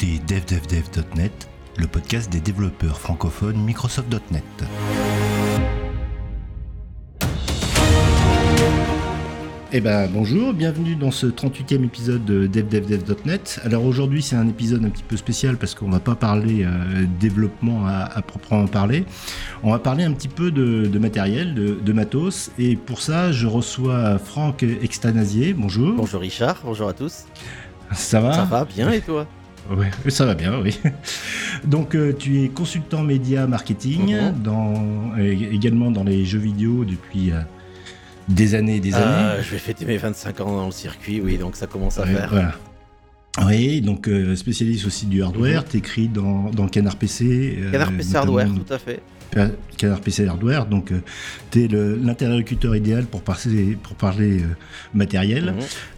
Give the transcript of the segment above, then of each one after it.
écoutez devdevdev.net, le podcast des développeurs francophones Microsoft.net. Eh ben bonjour, bienvenue dans ce 38e épisode de devdevdev.net. Alors aujourd'hui c'est un épisode un petit peu spécial parce qu'on va pas parler euh, développement à, proprement parler. On va parler un petit peu de, matériel, de, matos. Et pour ça je reçois Franck Extanasier. Bonjour. Bonjour Richard, bonjour à tous. Ça va? Ça va bien et toi? Oui, ça va bien, oui. Donc, euh, tu es consultant média marketing, mhm. dans, également dans les jeux vidéo depuis euh, des années et des euh, années. Je vais fêter mes 25 ans dans le circuit, oui, donc ça commence à faire. Oui, donc spécialiste aussi du hardware, mhm. tu écris dans, dans Canard PC. Canard PC Hardware, tout à fait. Canard PC Hardware, donc euh, tu es l'interlocuteur idéal pour parler, pour parler euh, matériel.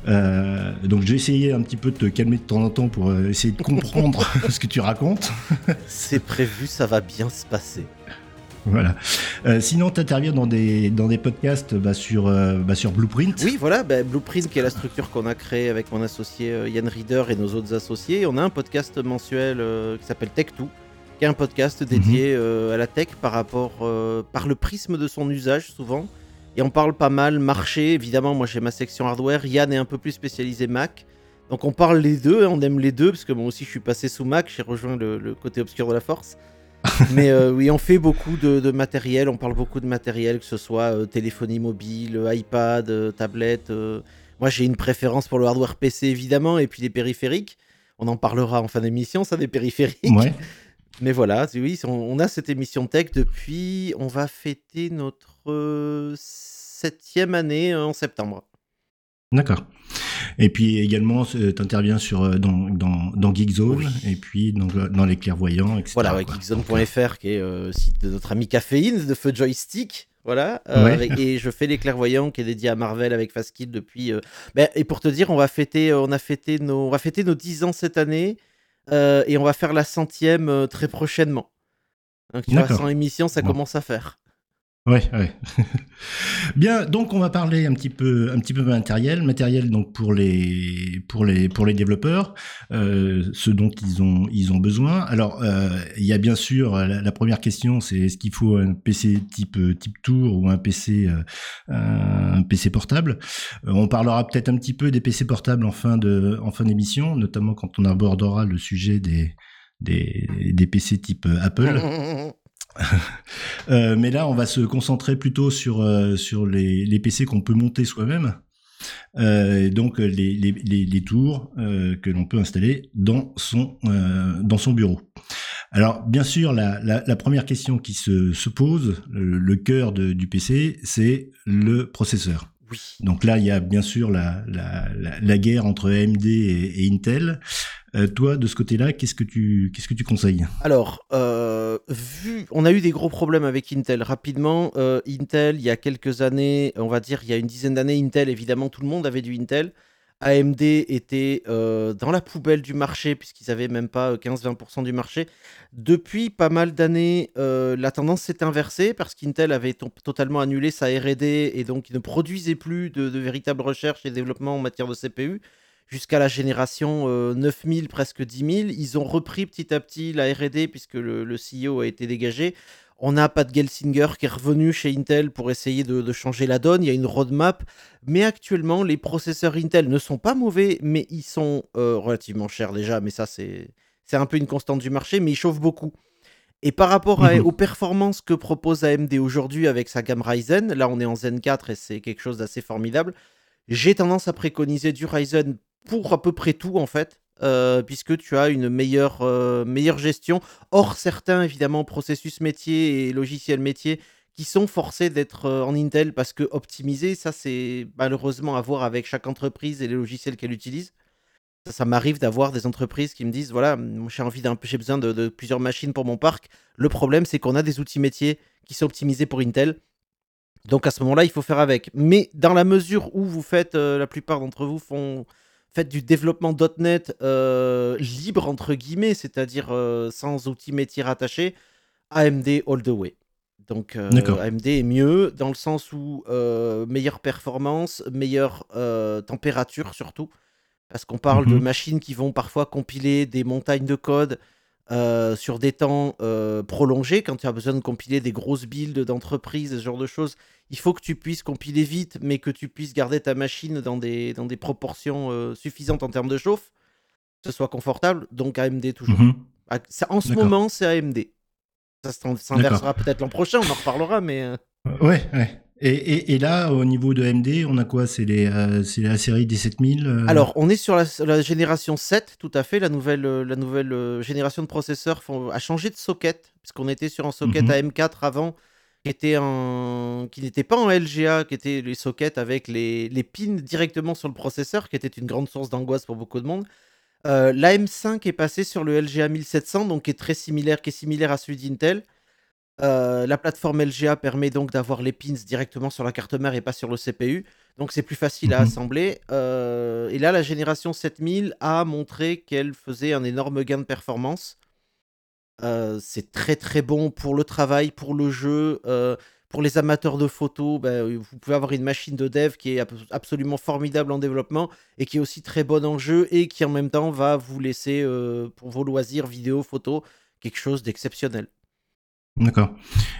Euh, donc j'ai essayé un petit peu de te calmer de temps en temps pour essayer de comprendre ce que tu racontes. C'est prévu, ça va bien se passer. Voilà. sinon, tu interviens dans des, dans des podcasts bah, sur, bah, sur Blueprint. Oui, voilà, bah, Blueprint qui est la structure qu'on a créée avec mon associé Yann Reader et nos autres associés. On a un podcast mensuel qui s'appelle Tech2 qui est un podcast dédié mhm. euh, à la tech par rapport euh, par le prisme de son usage souvent. Et on parle pas mal marché, évidemment, moi j'ai ma section hardware, Yann est un peu plus spécialisé Mac. Donc on parle les deux, hein, on aime les deux, parce que moi aussi je suis passé sous Mac, j'ai rejoint le, côté obscur de la force. Mais euh, oui, on fait beaucoup de, matériel, on parle beaucoup de matériel, que ce soit téléphonie mobile, iPad, tablette. Moi j'ai une préférence pour le hardware PC évidemment, et puis les périphériques. On en parlera en fin d'émission, ça, des périphériques. Ouais. Mais voilà, oui, on, a cette émission tech depuis. On va fêter notre euh, septième année euh, en septembre. D'accord. Et puis également, tu interviens sur, euh, dans, dans, dans Geekzone et puis dans, dans, les clairvoyants, etc. Voilà, geekzone.fr qui est le site de notre ami Caféine, de Feu Joystick. Voilà, et je fais les clairvoyants qui est dédié à Marvel avec Fastkill depuis. Ben, et pour te dire, on va fêter, on a fêté nos, on va fêter nos 10 ans cette année. Euh, et on va faire la centième euh, très prochainement. Donc, tu vois, 100 émissions, ça commence à faire. Ouais, ouais. Bien, donc on va parler un petit peu, un petit peu matériel, matériel donc pour les, pour les, pour les développeurs, euh, ce dont ils ont, ils ont besoin. Alors, euh, il y a bien sûr la, première question, c'est est-ce qu'il faut un PC type type Tour ou un PC, euh, un PC portable? Euh, on parlera peut-être un petit peu des PC portables en fin de, en fin d'émission, notamment quand on abordera le sujet des, des, des PC type Apple. Euh, mais là, on va se concentrer plutôt sur, euh, sur les, les PC qu'on peut monter soi-même. Euh, donc les, les, les, tours euh, que l'on peut installer dans son, euh, dans son bureau. Alors bien sûr, la, la, la première question qui se, se pose, le, le cœur de, du PC, c'est le processeur. Oui. Donc là, il y a bien sûr la, la, la guerre entre AMD et, et Intel. Euh, toi, de ce côté-là, qu'est-ce que tu, qu'est-ce que tu conseilles? Alors, euh, vu, on a eu des gros problèmes avec Intel. Rapidement, euh, Intel, il y a quelques années, on va dire, il y a une dizaine d'années, Intel, évidemment, tout le monde avait du Intel. AMD était dans la poubelle du marché, puisqu'ils n'avaient même pas 15-20% du marché. Depuis pas mal d'années, la tendance s'est inversée, parce qu'Intel avait totalement annulé sa RD, et donc il ne produisait plus de, véritables recherches et développement en matière de CPU jusqu'à la génération 9000, euh, presque 10 000. Ils ont repris petit à petit la RD puisque le, CEO a été dégagé. On n'a pas de Gelsinger qui est revenu chez Intel pour essayer de, changer la donne. Il y a une roadmap. Mais actuellement, les processeurs Intel ne sont pas mauvais, mais ils sont euh, relativement chers déjà. Mais ça, c'est un peu une constante du marché, mais ils chauffent beaucoup. Et par rapport mhm. aux performances que propose AMD aujourd'hui avec sa gamme Ryzen, là on est en Zen 4 et c'est quelque chose d'assez formidable, j'ai tendance à préconiser du Ryzen pour à peu près tout en fait. Euh, puisque tu as une meilleure, euh, meilleure gestion. Or, certains, évidemment, processus métier et logiciels métier qui sont forcés d'être euh, en Intel parce que optimisés, ça c'est malheureusement à voir avec chaque entreprise et les logiciels qu'elle utilise. Ça, m'arrive d'avoir des entreprises qui me disent voilà, j'ai envie j'ai besoin de, plusieurs machines pour mon parc. Le problème, c'est qu'on a des outils métiers qui sont optimisés pour Intel. Donc à ce moment-là, il faut faire avec. Mais dans la mesure où vous faites, la plupart d'entre vous font faites du développement .NET euh, libre entre guillemets, c'est-à-dire euh, sans outils métiers rattachés, AMD all the way. Donc euh, AMD est mieux dans le sens où meilleure performance, meilleure température surtout. parce qu'on parle de Mhm. machines qui vont parfois compiler des montagnes de code euh, sur des temps euh, prolongés, quand tu as besoin de compiler des grosses builds d'entreprise, ce genre de choses, il faut que tu puisses compiler vite, mais que tu puisses garder ta machine dans des, dans des proportions euh, suffisantes en termes de chauffe, que ce soit confortable, donc AMD toujours. Mhm. Ah, ça- En ce moment, c'est AMD. Ça s'in- s'inversera peut-être l'an prochain, on en reparlera, mais... Ouais, ouais. Et, et, et là, au niveau de AMD, on a quoi? C'est euh, c'est la série 17000 euh, Alors, on est sur la, la génération 7, tout à fait. La nouvelle, euh, la nouvelle euh, génération de processeurs font- a changé de socket, puisqu'on était sur un socket Mhm. AM4 avant, qui, en, n'était pas en LGA, qui était les sockets avec les, les pins directement sur le processeur, qui était une grande source d'angoisse pour beaucoup de monde. Euh, L'AM5 est passé sur le LGA 1700, donc qui est très similaire, qui est similaire à celui d'Intel. Euh, la plateforme LGA permet donc d'avoir les pins directement sur la carte mère et pas sur le CPU. Donc c'est plus facile à Mhm. assembler. Euh, et là, la génération 7000 a montré qu'elle faisait un énorme gain de performance. Euh, c'est très très bon pour le travail, pour le jeu, pour les amateurs de photos. ben, vous pouvez avoir une machine de dev qui est ab- absolument formidable en développement et qui est aussi très bonne en jeu et qui en même temps va vous laisser pour vos loisirs vidéo, photos, quelque chose d'exceptionnel. D'accord.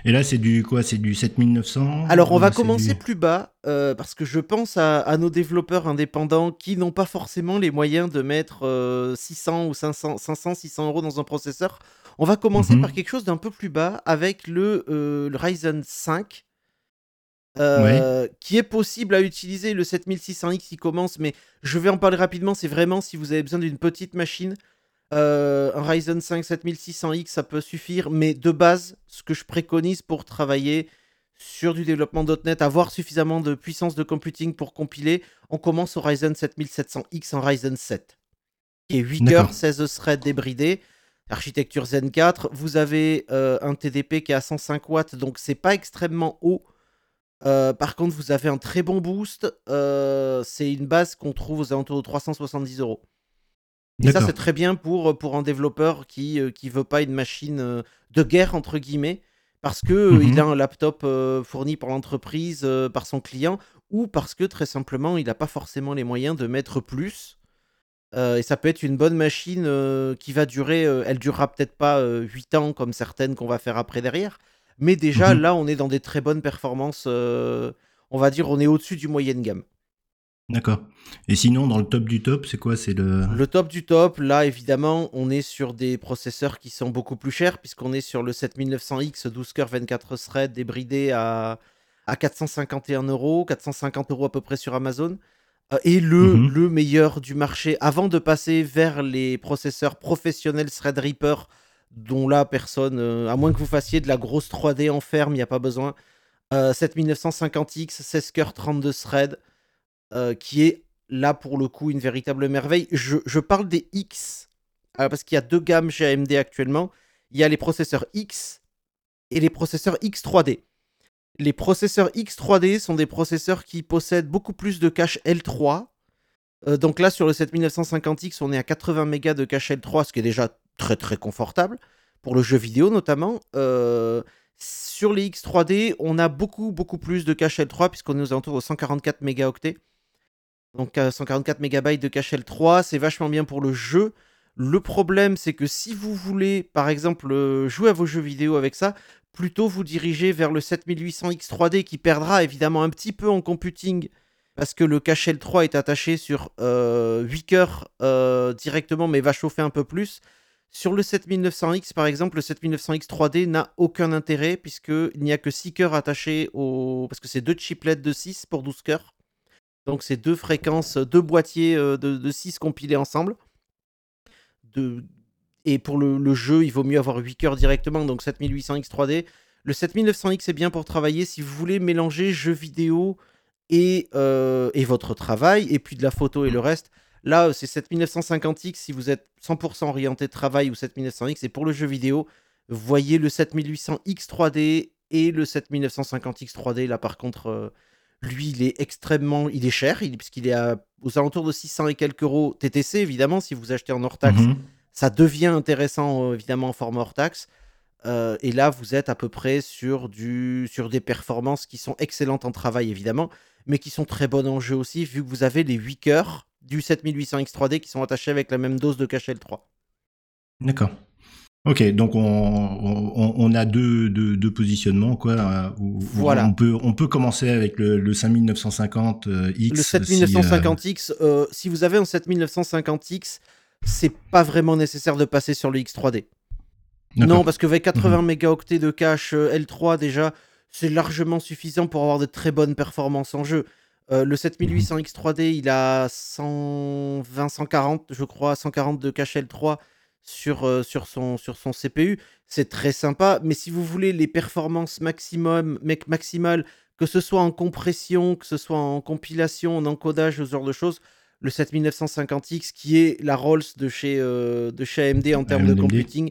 Et là, c'est du quoi? C'est du 7900 Alors, on va Euh, c'est commencer du- plus bas euh, parce que je pense à, à nos développeurs indépendants qui n'ont pas forcément les moyens de mettre euh, 600 ou 500, 500, 600 euros dans un processeur. On va commencer Mhm. par quelque chose d'un peu plus bas avec le, euh, le Ryzen 5. euh, qui est possible à utiliser le 7600X qui commence, mais je vais en parler rapidement. C'est vraiment si vous avez besoin d'une petite machine, euh, un Ryzen 5 7600X ça peut suffire, mais de base, ce que je préconise pour travailler sur du développement .NET, avoir suffisamment de puissance de computing pour compiler, on commence au Ryzen 7700X en Ryzen 7, qui est 8 D'accord. cœurs, 16 threads débridés, architecture Zen 4. Vous avez euh, un TDP qui est à 105 watts, donc c'est pas extrêmement haut. Euh, par contre, vous avez un très bon boost. c'est une base qu'on trouve aux alentours de 370 euros. Et ça, c'est très bien pour, pour un développeur qui ne qui veut pas une machine euh, de guerre, entre guillemets, parce que euh, Mhm. il a un laptop euh, fourni par l'entreprise, euh, par son client, ou parce que très simplement, il n'a pas forcément les moyens de mettre plus. Euh, et ça peut être une bonne machine euh, qui va durer, euh, elle durera peut-être pas euh, 8 ans comme certaines qu'on va faire après derrière, mais déjà Mhm. là, on est dans des très bonnes performances. euh, on va dire, on est au-dessus du moyenne gamme. D'accord. Et sinon, dans le top du top, c'est quoi? C'est le. Le top du top, là évidemment, on est sur des processeurs qui sont beaucoup plus chers, puisqu'on est sur le 7900X 12 cœurs 24 threads débridé à, à 451 euros, 450 euros à peu près sur Amazon. Euh, et le, Mhm. le meilleur du marché, avant de passer vers les processeurs professionnels Threadripper, dont là personne, euh, à moins que vous fassiez de la grosse 3D en ferme, il n'y a pas besoin. Euh, 7950X, 16 cœurs 32 threads, euh, qui est là pour le coup une véritable merveille. Je, parle des X, euh, parce qu'il y a deux gammes chez AMD actuellement. Il y a les processeurs X et les processeurs X3D. Les processeurs X3D sont des processeurs qui possèdent beaucoup plus de cache L3. Euh, donc là, sur le 7950X, on est à 80 mégas de cache L3, ce qui est déjà très très confortable, pour le jeu vidéo notamment. Sur les X3D, on a beaucoup beaucoup plus de cache L3, puisqu'on est aux alentours de 144 mégaoctets. Donc euh, 144 MB de cache L3, c'est vachement bien pour le jeu. Le problème, c'est que si vous voulez, par exemple, euh, jouer à vos jeux vidéo avec ça, plutôt vous dirigez vers le 7800X3D qui perdra évidemment un petit peu en computing parce que le cache L3 est attaché sur euh, 8 cœurs euh, directement mais va chauffer un peu plus. Sur le 7900X par exemple, le 7900X 3D n'a aucun intérêt puisqu'il n'y a que 6 cœurs attachés au... parce que c'est deux chiplets de 6 pour 12 cœurs. Donc c'est deux fréquences, deux boîtiers euh, de, de 6 compilés ensemble. De... Et pour le, jeu, il vaut mieux avoir 8 cœurs directement, donc 7800X 3D. Le 7900X est bien pour travailler si vous voulez mélanger jeux vidéo et, euh, et votre travail, et puis de la photo et le reste. Là, c'est 7950X si vous êtes 100% orienté travail ou 7900X. Et pour le jeu vidéo, voyez le 7800X 3D et le 7950X 3D. Là, par contre, euh, lui, il est extrêmement. Il est cher, il, puisqu'il est à- aux alentours de 600 et quelques euros TTC, évidemment. Si vous achetez en hors taxe, Mhm. ça devient intéressant, euh, évidemment, en format hors taxe. Euh, et là, vous êtes à peu près sur, du, sur des performances qui sont excellentes en travail, évidemment, mais qui sont très bonnes en jeu aussi, vu que vous avez les 8 cœurs du 7800X3D qui sont attachés avec la même dose de cache L3. D'accord. Ok, donc on, a deux, positionnements, quoi. Euh, voilà. On peut, on peut commencer avec le, 5950X. Euh, le 7950X, euh, si vous avez un 7950X, c'est pas vraiment nécessaire de passer sur le X3D. Non, parce que avec 80 mhm. mégaoctets de cache L3 déjà, c'est largement suffisant pour avoir de très bonnes performances en jeu. le 7800 X3D, il a 120, 140, je crois, 140 de cache L3 sur, euh, sur, son, sur son CPU. C'est très sympa, mais si vous voulez les performances maximum, maximales, que ce soit en compression, que ce soit en compilation, en encodage, ce genre de choses, le 7950X, qui est la Rolls de chez, euh, de chez AMD en termes de computing,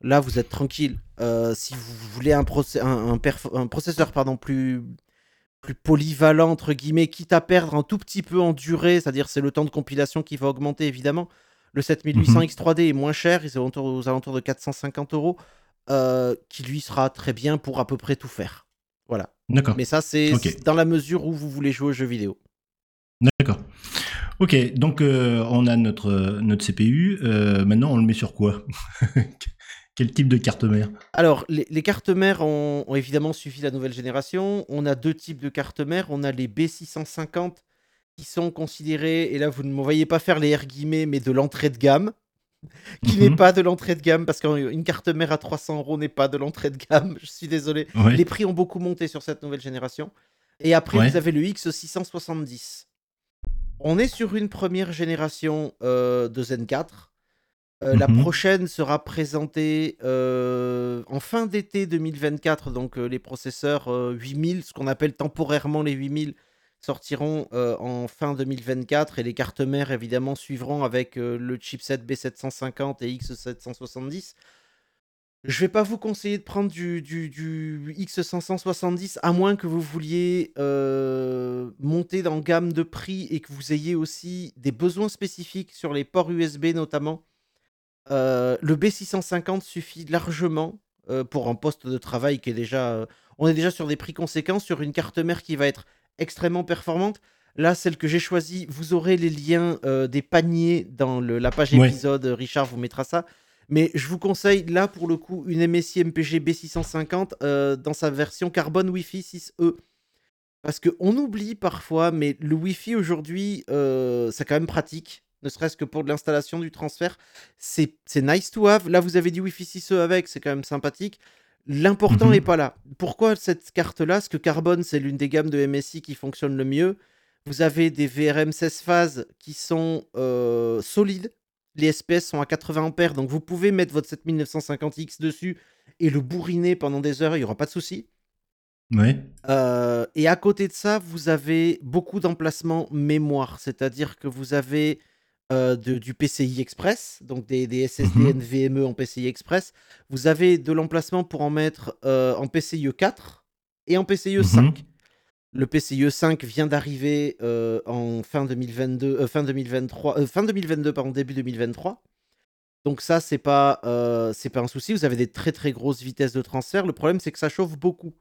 là vous êtes tranquille. Euh, si vous voulez un, un, un, processeur pardon, plus, plus polyvalent, entre guillemets, quitte à perdre un tout petit peu en durée, c'est-à-dire c'est le temps de compilation qui va augmenter évidemment, le 7800 X3D est moins cher, il est aux alentours, de 450 euros, euh, qui lui sera très bien pour à peu près tout faire. Voilà. D'accord. Mais ça, c'est dans la mesure où vous voulez jouer aux jeux vidéo. D'accord. Ok, donc euh, on a notre, notre CPU. Euh, maintenant, on le met sur quoi? Quel type de carte mère? Alors, les, cartes mères ont, ont, évidemment suivi la nouvelle génération. On a deux types de cartes mères. On a les B650 qui sont considérés, et là vous ne me voyez pas faire les R guillemets, mais de l'entrée de gamme, qui n'est mhm. pas de l'entrée de gamme, parce qu'une carte mère à 300 euros n'est pas de l'entrée de gamme, je suis désolé. Les prix ont beaucoup monté sur cette nouvelle génération. Et après, vous avez le X670. On est sur une première génération euh, de Zen 4. Euh, la mhm. prochaine sera présentée euh, en fin d'été 2024, donc les processeurs 8000, ce qu'on appelle temporairement les 8000, sortiront en fin 2024 et les cartes mères évidemment suivront avec le chipset B750 et X770. Je vais pas vous conseiller de prendre du, du, X570 à moins que vous vouliez monter dans gamme de prix et que vous ayez aussi des besoins spécifiques sur les ports USB notamment. le B650 suffit largement pour un poste de travail qui est déjà... on est déjà sur des prix conséquents sur une carte mère qui va être extrêmement performante. Là, celle que j'ai choisie, vous aurez les liens euh, des paniers dans la page épisode. Richard vous mettra ça. Mais je vous conseille, là, pour le coup, une MSI MPG B650 euh, dans sa version carbone Wi-Fi 6E. Parce qu'on oublie parfois, mais le Wi-Fi aujourd'hui, euh, c'est quand même pratique. Ne serait-ce que pour de l'installation du transfert. C'est nice to have. Là, vous avez du Wi-Fi 6E avec, c'est quand même sympathique. L'important n'est mhm. pas là. Pourquoi cette carte-là? Parce que Carbone, c'est l'une des gammes de MSI qui fonctionne le mieux. Vous avez des VRM 16 phases qui sont euh, solides. Les SPS sont à 80 ampères, donc vous pouvez mettre votre 7950X dessus et le bourriner pendant des heures, il n'y aura pas de souci. Ouais. Euh, et à côté de ça, vous avez beaucoup d'emplacements mémoire, c'est-à-dire que vous avez euh, du PCI Express, donc des, SSD mhm. NVMe en PCI Express. Vous avez de l'emplacement pour en mettre euh, en PCIe 4 et en PCIe 5. Mhm. Le PCIe 5 vient d'arriver euh, en fin 2022, fin 2023, fin 2022 pardon, début 2023. Donc ça c'est pas c'est pas un souci. Vous avez des très très grosses vitesses de transfert. Le problème c'est que ça chauffe beaucoup.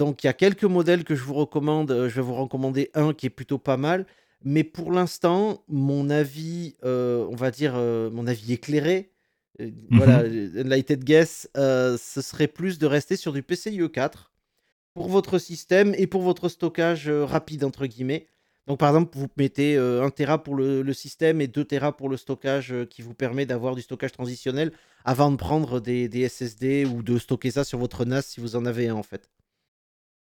Donc il y a quelques modèles que je vous recommande. Je vais vous recommander un qui est plutôt pas mal. Mais pour l'instant, mon avis, euh, on va dire, euh, mon avis éclairé, euh, voilà, mhm. Enlighted Guess, ce serait plus de rester sur du PCIe 4 pour votre système et pour votre stockage rapide, entre guillemets. Donc, par exemple, vous mettez 1 Tera pour le, système et 2 Tera pour le stockage qui vous permet d'avoir du stockage transitionnel avant de prendre des, des, SSD ou de stocker ça sur votre NAS si vous en avez un, en fait.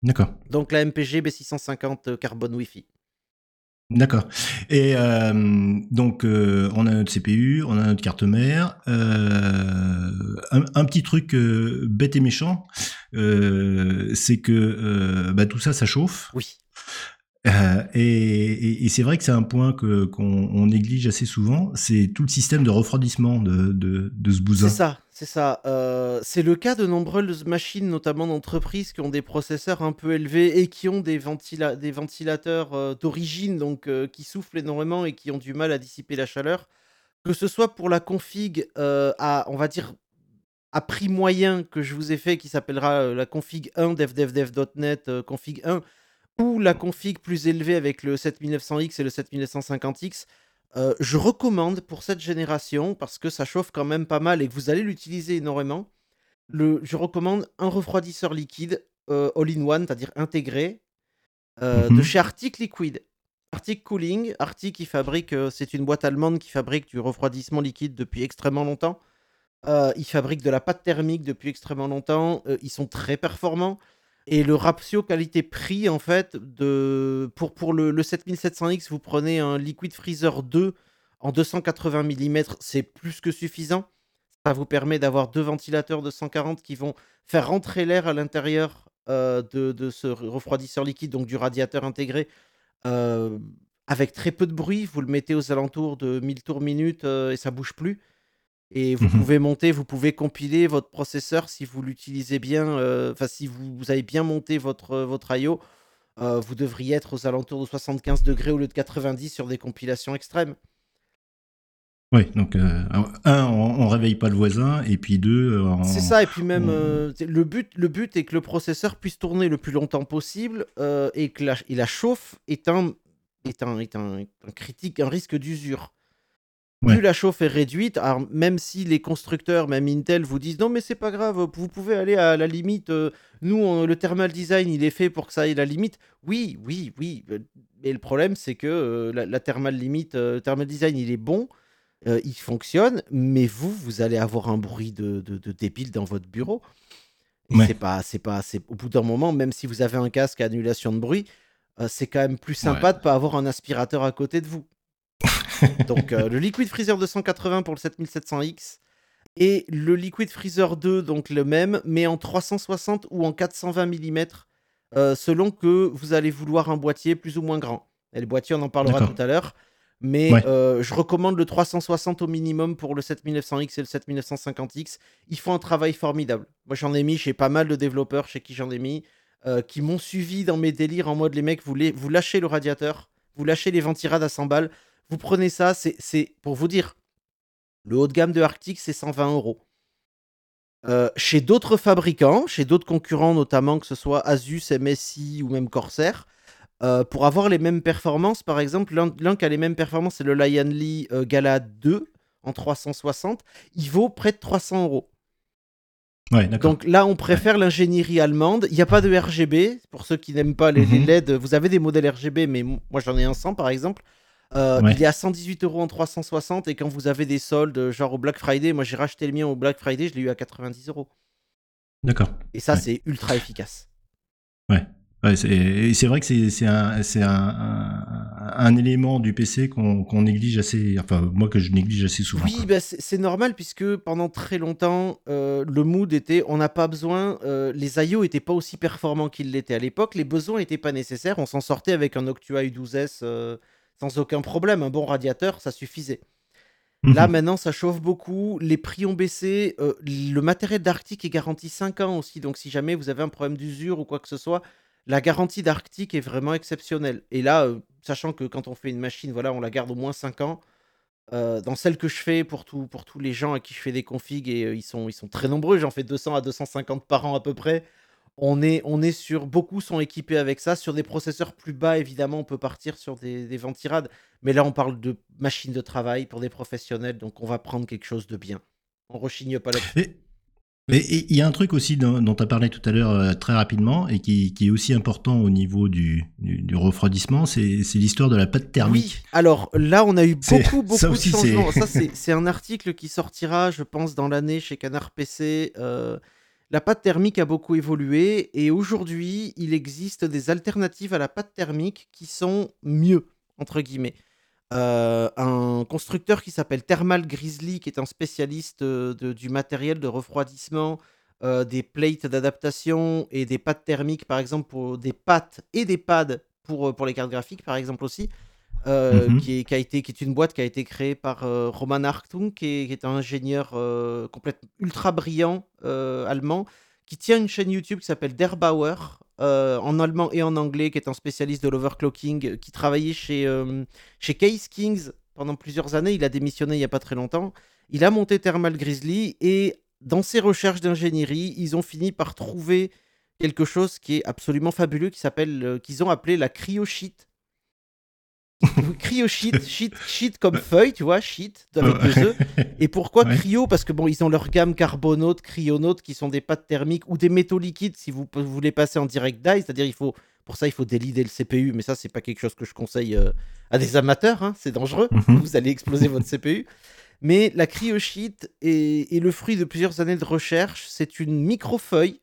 D'accord. Donc, la MPG B650 Carbone Wi-Fi. D'accord. Et donc, on a notre CPU, on a notre carte mère. Un, petit truc bête et méchant, c'est que bah, tout ça, ça chauffe. Oui. Et, c'est vrai que c'est un point qu'on néglige assez souvent, c'est tout le système de refroidissement de, ce bousin. C'est ça, c'est ça. Euh, c'est le cas de nombreuses machines, notamment d'entreprises, qui ont des processeurs un peu élevés et qui ont des, ventilateurs euh, d'origine, donc euh, qui soufflent énormément et qui ont du mal à dissiper la chaleur. Que ce soit pour la config à, on va dire, à prix moyen que je vous ai fait, qui s'appellera la config 1 devdevdev.net config 1, ou la config plus élevée avec le 7900X et le 7950X, euh, je recommande pour cette génération, parce que ça chauffe quand même pas mal et que vous allez l'utiliser énormément, le, je recommande un refroidisseur liquide euh, all-in-one, c'est-à-dire intégré, euh, de Mhm. chez Arctic Liquid. Arctic Cooling, Arctic qui fabrique, c'est une boîte allemande qui fabrique du refroidissement liquide depuis extrêmement longtemps. Ils fabriquent de la pâte thermique depuis extrêmement longtemps. ils sont très performants. Et le ratio qualité-prix, en fait, de... pour, pour le, le 7700X, vous prenez un Liquid Freezer 2 en 280 mm, c'est plus que suffisant. Ça vous permet d'avoir deux ventilateurs de 140 qui vont faire rentrer l'air à l'intérieur euh, de, de ce refroidisseur liquide, donc du radiateur intégré, euh, avec très peu de bruit. Vous le mettez aux alentours de 1000 tours minute euh, et ça bouge plus. Et vous Mhm. pouvez monter, vous pouvez compiler votre processeur si vous l'utilisez bien, euh, enfin si vous, vous avez bien monté votre, euh, votre I.O., euh, vous devriez être aux alentours de 75 degrés au lieu de 90 sur des compilations extrêmes. Oui, donc euh, un, on, on réveille pas le voisin, et puis deux, on- C'est ça, et puis même on- euh, le, but, le but est que le processeur puisse tourner le plus longtemps possible euh, et que la, et la chauffe est un, est un, est un, un critique, un risque d'usure. Ouais. Plus la chauffe est réduite, alors même si les constructeurs, même Intel, vous disent non mais c'est pas grave, vous pouvez aller à la limite, euh, nous on- le thermal design il est fait pour que ça aille à la limite. Oui, oui, oui, euh, mais le problème c'est que euh, la, la thermal limite, le thermal design il est bon, euh, il fonctionne, mais vous, vous allez avoir un bruit de, de, de débile dans votre bureau. Ouais. c'est pas, c'est pas, c'est au bout d'un moment, même si vous avez un casque à annulation de bruit, euh, c'est quand même plus sympa de pas avoir un aspirateur à côté de vous. Donc euh, le Liquid Freezer 280 pour le 7700X et le Liquid Freezer 2, donc le même, mais en 360 ou en 420 mm, euh, selon que vous allez vouloir un boîtier plus ou moins grand. Et le boîtier, on en parlera tout à l'heure. Mais Ouais. euh, je recommande le 360 au minimum pour le 7900X et le 7950X. Ils font un travail formidable. Moi, j'en ai mis chez pas mal de développeurs chez qui j'en ai mis, euh, qui m'ont suivi dans mes délires en mode les mecs, vous, les- vous lâchez le radiateur, vous lâchez les ventirades à 100 balles, vous prenez ça, c'est- pour vous dire, le haut de gamme de Arctic, c'est 120 euros. Euh, chez d'autres fabricants, chez d'autres concurrents, notamment que ce soit Asus, MSI ou même Corsair, euh, pour avoir les mêmes performances, par exemple, l'un qui a les mêmes performances, c'est le Lion Lee euh, Gala 2 en 360. Il vaut près de 300 euros. Ouais. Donc là, on préfère l'ingénierie allemande. Il n'y a pas de RGB. Pour ceux qui n'aiment pas les, les Mhm. LED, vous avez des modèles RGB, mais moi j'en ai un 100 par exemple. Euh, Ouais. Il est à 118 euros en 360 et quand vous avez des soldes, euh, genre au Black Friday, moi j'ai racheté le mien au Black Friday, je l'ai eu à 90 euros. D'accord. Et ça, Ouais. c'est ultra efficace. Ouais, c'est et c'est vrai que c'est c'est un, c'est un, un, un élément du PC qu'on qu'on néglige assez, enfin moi que je néglige assez souvent. Oui, bah, c'est normal puisque pendant très longtemps, euh, le mood était on n'a pas besoin, euh, les IO n'étaient pas aussi performants qu'ils l'étaient à l'époque, les besoins n'étaient pas nécessaires, on s'en sortait avec un Noctua U12S euh, sans aucun problème, un bon radiateur, ça suffisait. Là Mhm. maintenant ça chauffe beaucoup, les prix ont baissé, euh, le matériel d'Arctic est garanti 5 ans aussi, donc si jamais vous avez un problème d'usure ou quoi que ce soit, la garantie d'Arctic est vraiment exceptionnelle. Et là, euh, sachant que quand on fait une machine, voilà, on la garde au moins 5 ans, euh, dans celle que je fais pour, tout, pour tous les gens à qui je fais des configs, et ils, sont, ils sont très nombreux, j'en fais 200 à 250 par an à peu près. On est, on est sur, beaucoup sont équipés avec ça. Sur des processeurs plus bas, évidemment, on peut partir sur des, des ventirades. Mais là, on parle de machines de travail pour des professionnels, donc on va prendre quelque chose de bien. On rechigne pas là-dessus. Et mais il y a un truc aussi dont, dont tu as parlé tout à l'heure euh, très rapidement et qui, qui est aussi important au niveau du, du, du refroidissement, c'est l'histoire de la pâte Oui, thermique. alors là, on a eu beaucoup, beaucoup ça de aussi, c'est- changements. Ça, c'est un article qui sortira, je pense, dans l'année chez Canard PC. Euh, la pâte thermique a beaucoup évolué et aujourd'hui, il existe des alternatives à la pâte thermique qui sont mieux, entre guillemets. Euh, un constructeur qui s'appelle Thermal Grizzly, qui est un spécialiste euh, du matériel de refroidissement, euh, des plates d'adaptation et des pâtes thermiques, par exemple, pour des pâtes et des pads pour, pour les cartes graphiques, par exemple aussi. Euh, Mhm. qui, est, qui a été, qui est une boîte qui a été créée par euh, Roman Hartung, qui est, qui est un ingénieur euh, complètement ultra brillant allemand, qui tient une chaîne YouTube qui s'appelle Der Bauer, en allemand et en anglais, qui est un spécialiste de l'overclocking, qui travaillait chez, chez Case Kings pendant plusieurs années. Il a démissionné il n'y a pas très longtemps. Il a monté Thermal Grizzly et dans ses recherches d'ingénierie, ils ont fini par trouver quelque chose qui est absolument fabuleux, qui s'appelle, qu'ils ont appelé la cryo sheet. Cryo sheet, sheet, sheet comme feuille, tu vois, sheet avec deux E. Et pourquoi Ouais. cryo? Parce que bon, ils ont leur gamme carbonaute, cryonaute, qui sont des pâtes thermiques ou des métaux liquides si vous, vous voulez passer en direct die, c'est-à-dire il faut pour ça il faut délider le CPU, mais ça c'est pas quelque chose que je conseille euh, à des amateurs, hein, c'est dangereux, Mhm. vous allez exploser votre CPU. Mais la CryoSheet est, est le fruit de plusieurs années de recherche. C'est une micro-feuille,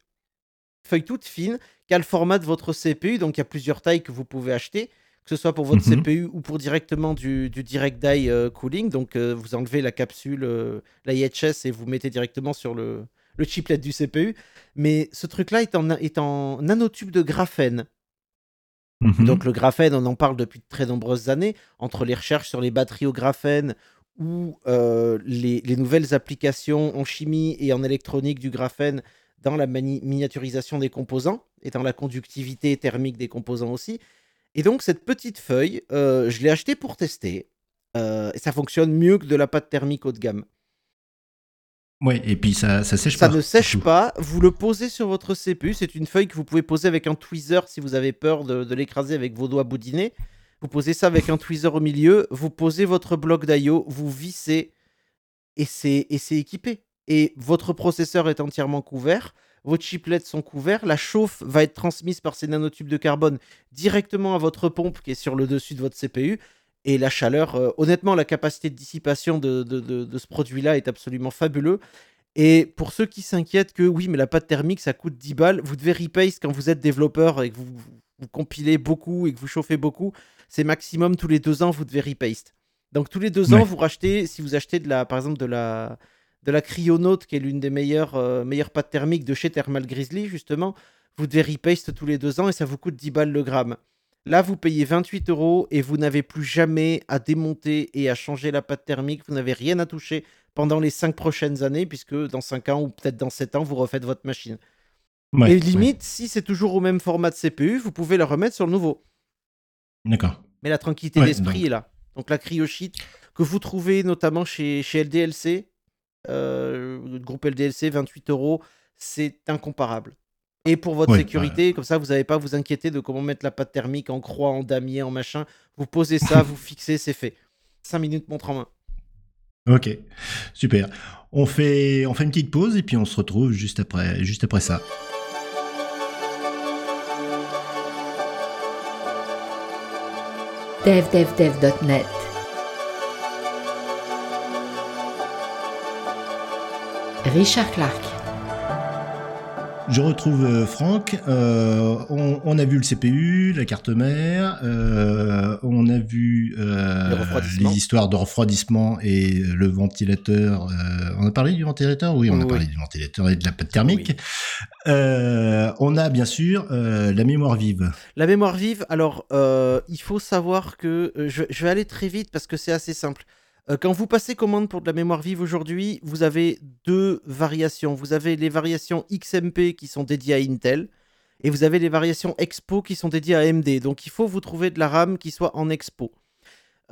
feuille toute fine, qui a le format de votre CPU. Donc il y a plusieurs tailles que vous pouvez acheter, que ce soit pour votre Mhm. CPU ou pour directement du, du direct die euh, cooling. Donc euh, vous enlevez la capsule, euh, la IHS, et vous mettez directement sur le, le chiplet du CPU. Mais ce truc-là est en, est en nanotube de graphène. Mhm. Donc le graphène, on en parle depuis de très nombreuses années, entre les recherches sur les batteries au graphène ou euh, les, les nouvelles applications en chimie et en électronique du graphène dans la miniaturisation des composants et dans la conductivité thermique des composants aussi. Et donc cette petite feuille, euh, je l'ai achetée pour tester. euh, et ça fonctionne mieux que de la pâte thermique haut de gamme. Ouais, et puis ça, ça sèche Ça pas. ne sèche pas, vous le posez sur votre CPU, c'est une feuille que vous pouvez poser avec un tweezer si vous avez peur de, de l'écraser avec vos doigts boudinés. Vous posez ça avec un tweezer au milieu, vous posez votre bloc d'IO, vous vissez et c'est équipé. Et votre processeur est entièrement couvert, vos chiplets sont couverts, la chauffe va être transmise par ces nanotubes de carbone directement à votre pompe qui est sur le dessus de votre CPU. Et la chaleur, euh, honnêtement, la capacité de dissipation de, de- de- de ce produit-là est absolument fabuleux. Et pour ceux qui s'inquiètent que oui, mais la pâte thermique, ça coûte 10 balles, vous devez repaste quand vous êtes développeur et que vous, vous compilez beaucoup et que vous chauffez beaucoup. C'est maximum tous les deux ans, vous devez repaste. Donc tous les deux ans, vous rachetez, si vous achetez de la, par exemple de la, de la Cryonaute, qui est l'une des meilleures, euh, meilleures pâtes thermiques de chez Thermal Grizzly, justement, vous devez repaste tous les deux ans et ça vous coûte 10 balles le gramme. Là, vous payez 28 euros et vous n'avez plus jamais à démonter et à changer la pâte thermique. Vous n'avez rien à toucher pendant les 5 prochaines années, puisque dans 5 ans ou peut-être dans 7 ans, vous refaites votre machine. Ouais, et ouais. limite, si c'est toujours au même format de CPU, vous pouvez la remettre sur le nouveau. D'accord. Mais la tranquillité Ouais, d'esprit est là. Donc la CryoSheet, que vous trouvez notamment chez, chez LDLC, le groupe LDLC, 28 euros, c'est incomparable. Et pour votre Ouais, sécurité, comme ça, vous n'avez pas à vous inquiéter de comment mettre la pâte thermique en croix, en damier, en machin. Vous posez ça, vous fixez, c'est fait. 5 minutes montre en main. Ok, super. On fait, on fait une petite pause et puis on se retrouve juste après, juste après ça. devdevdev.net. Richard Clark. Je retrouve euh, Franck. Euh, on, on a vu le CPU, la carte mère. euh, on a vu euh, les histoires de refroidissement et le ventilateur. euh, on a parlé du ventilateur? Oui, on a parlé du ventilateur et de la pâte thermique. Euh, on a bien sûr euh, la mémoire vive. La mémoire vive, alors euh, il faut savoir que je, je vais aller très vite parce que c'est assez simple. Euh, quand vous passez commande pour de la mémoire vive aujourd'hui, vous avez deux variations. Vous avez les variations XMP qui sont dédiées à Intel et vous avez les variations Expo qui sont dédiées à AMD. Donc il faut vous trouver de la RAM qui soit en Expo.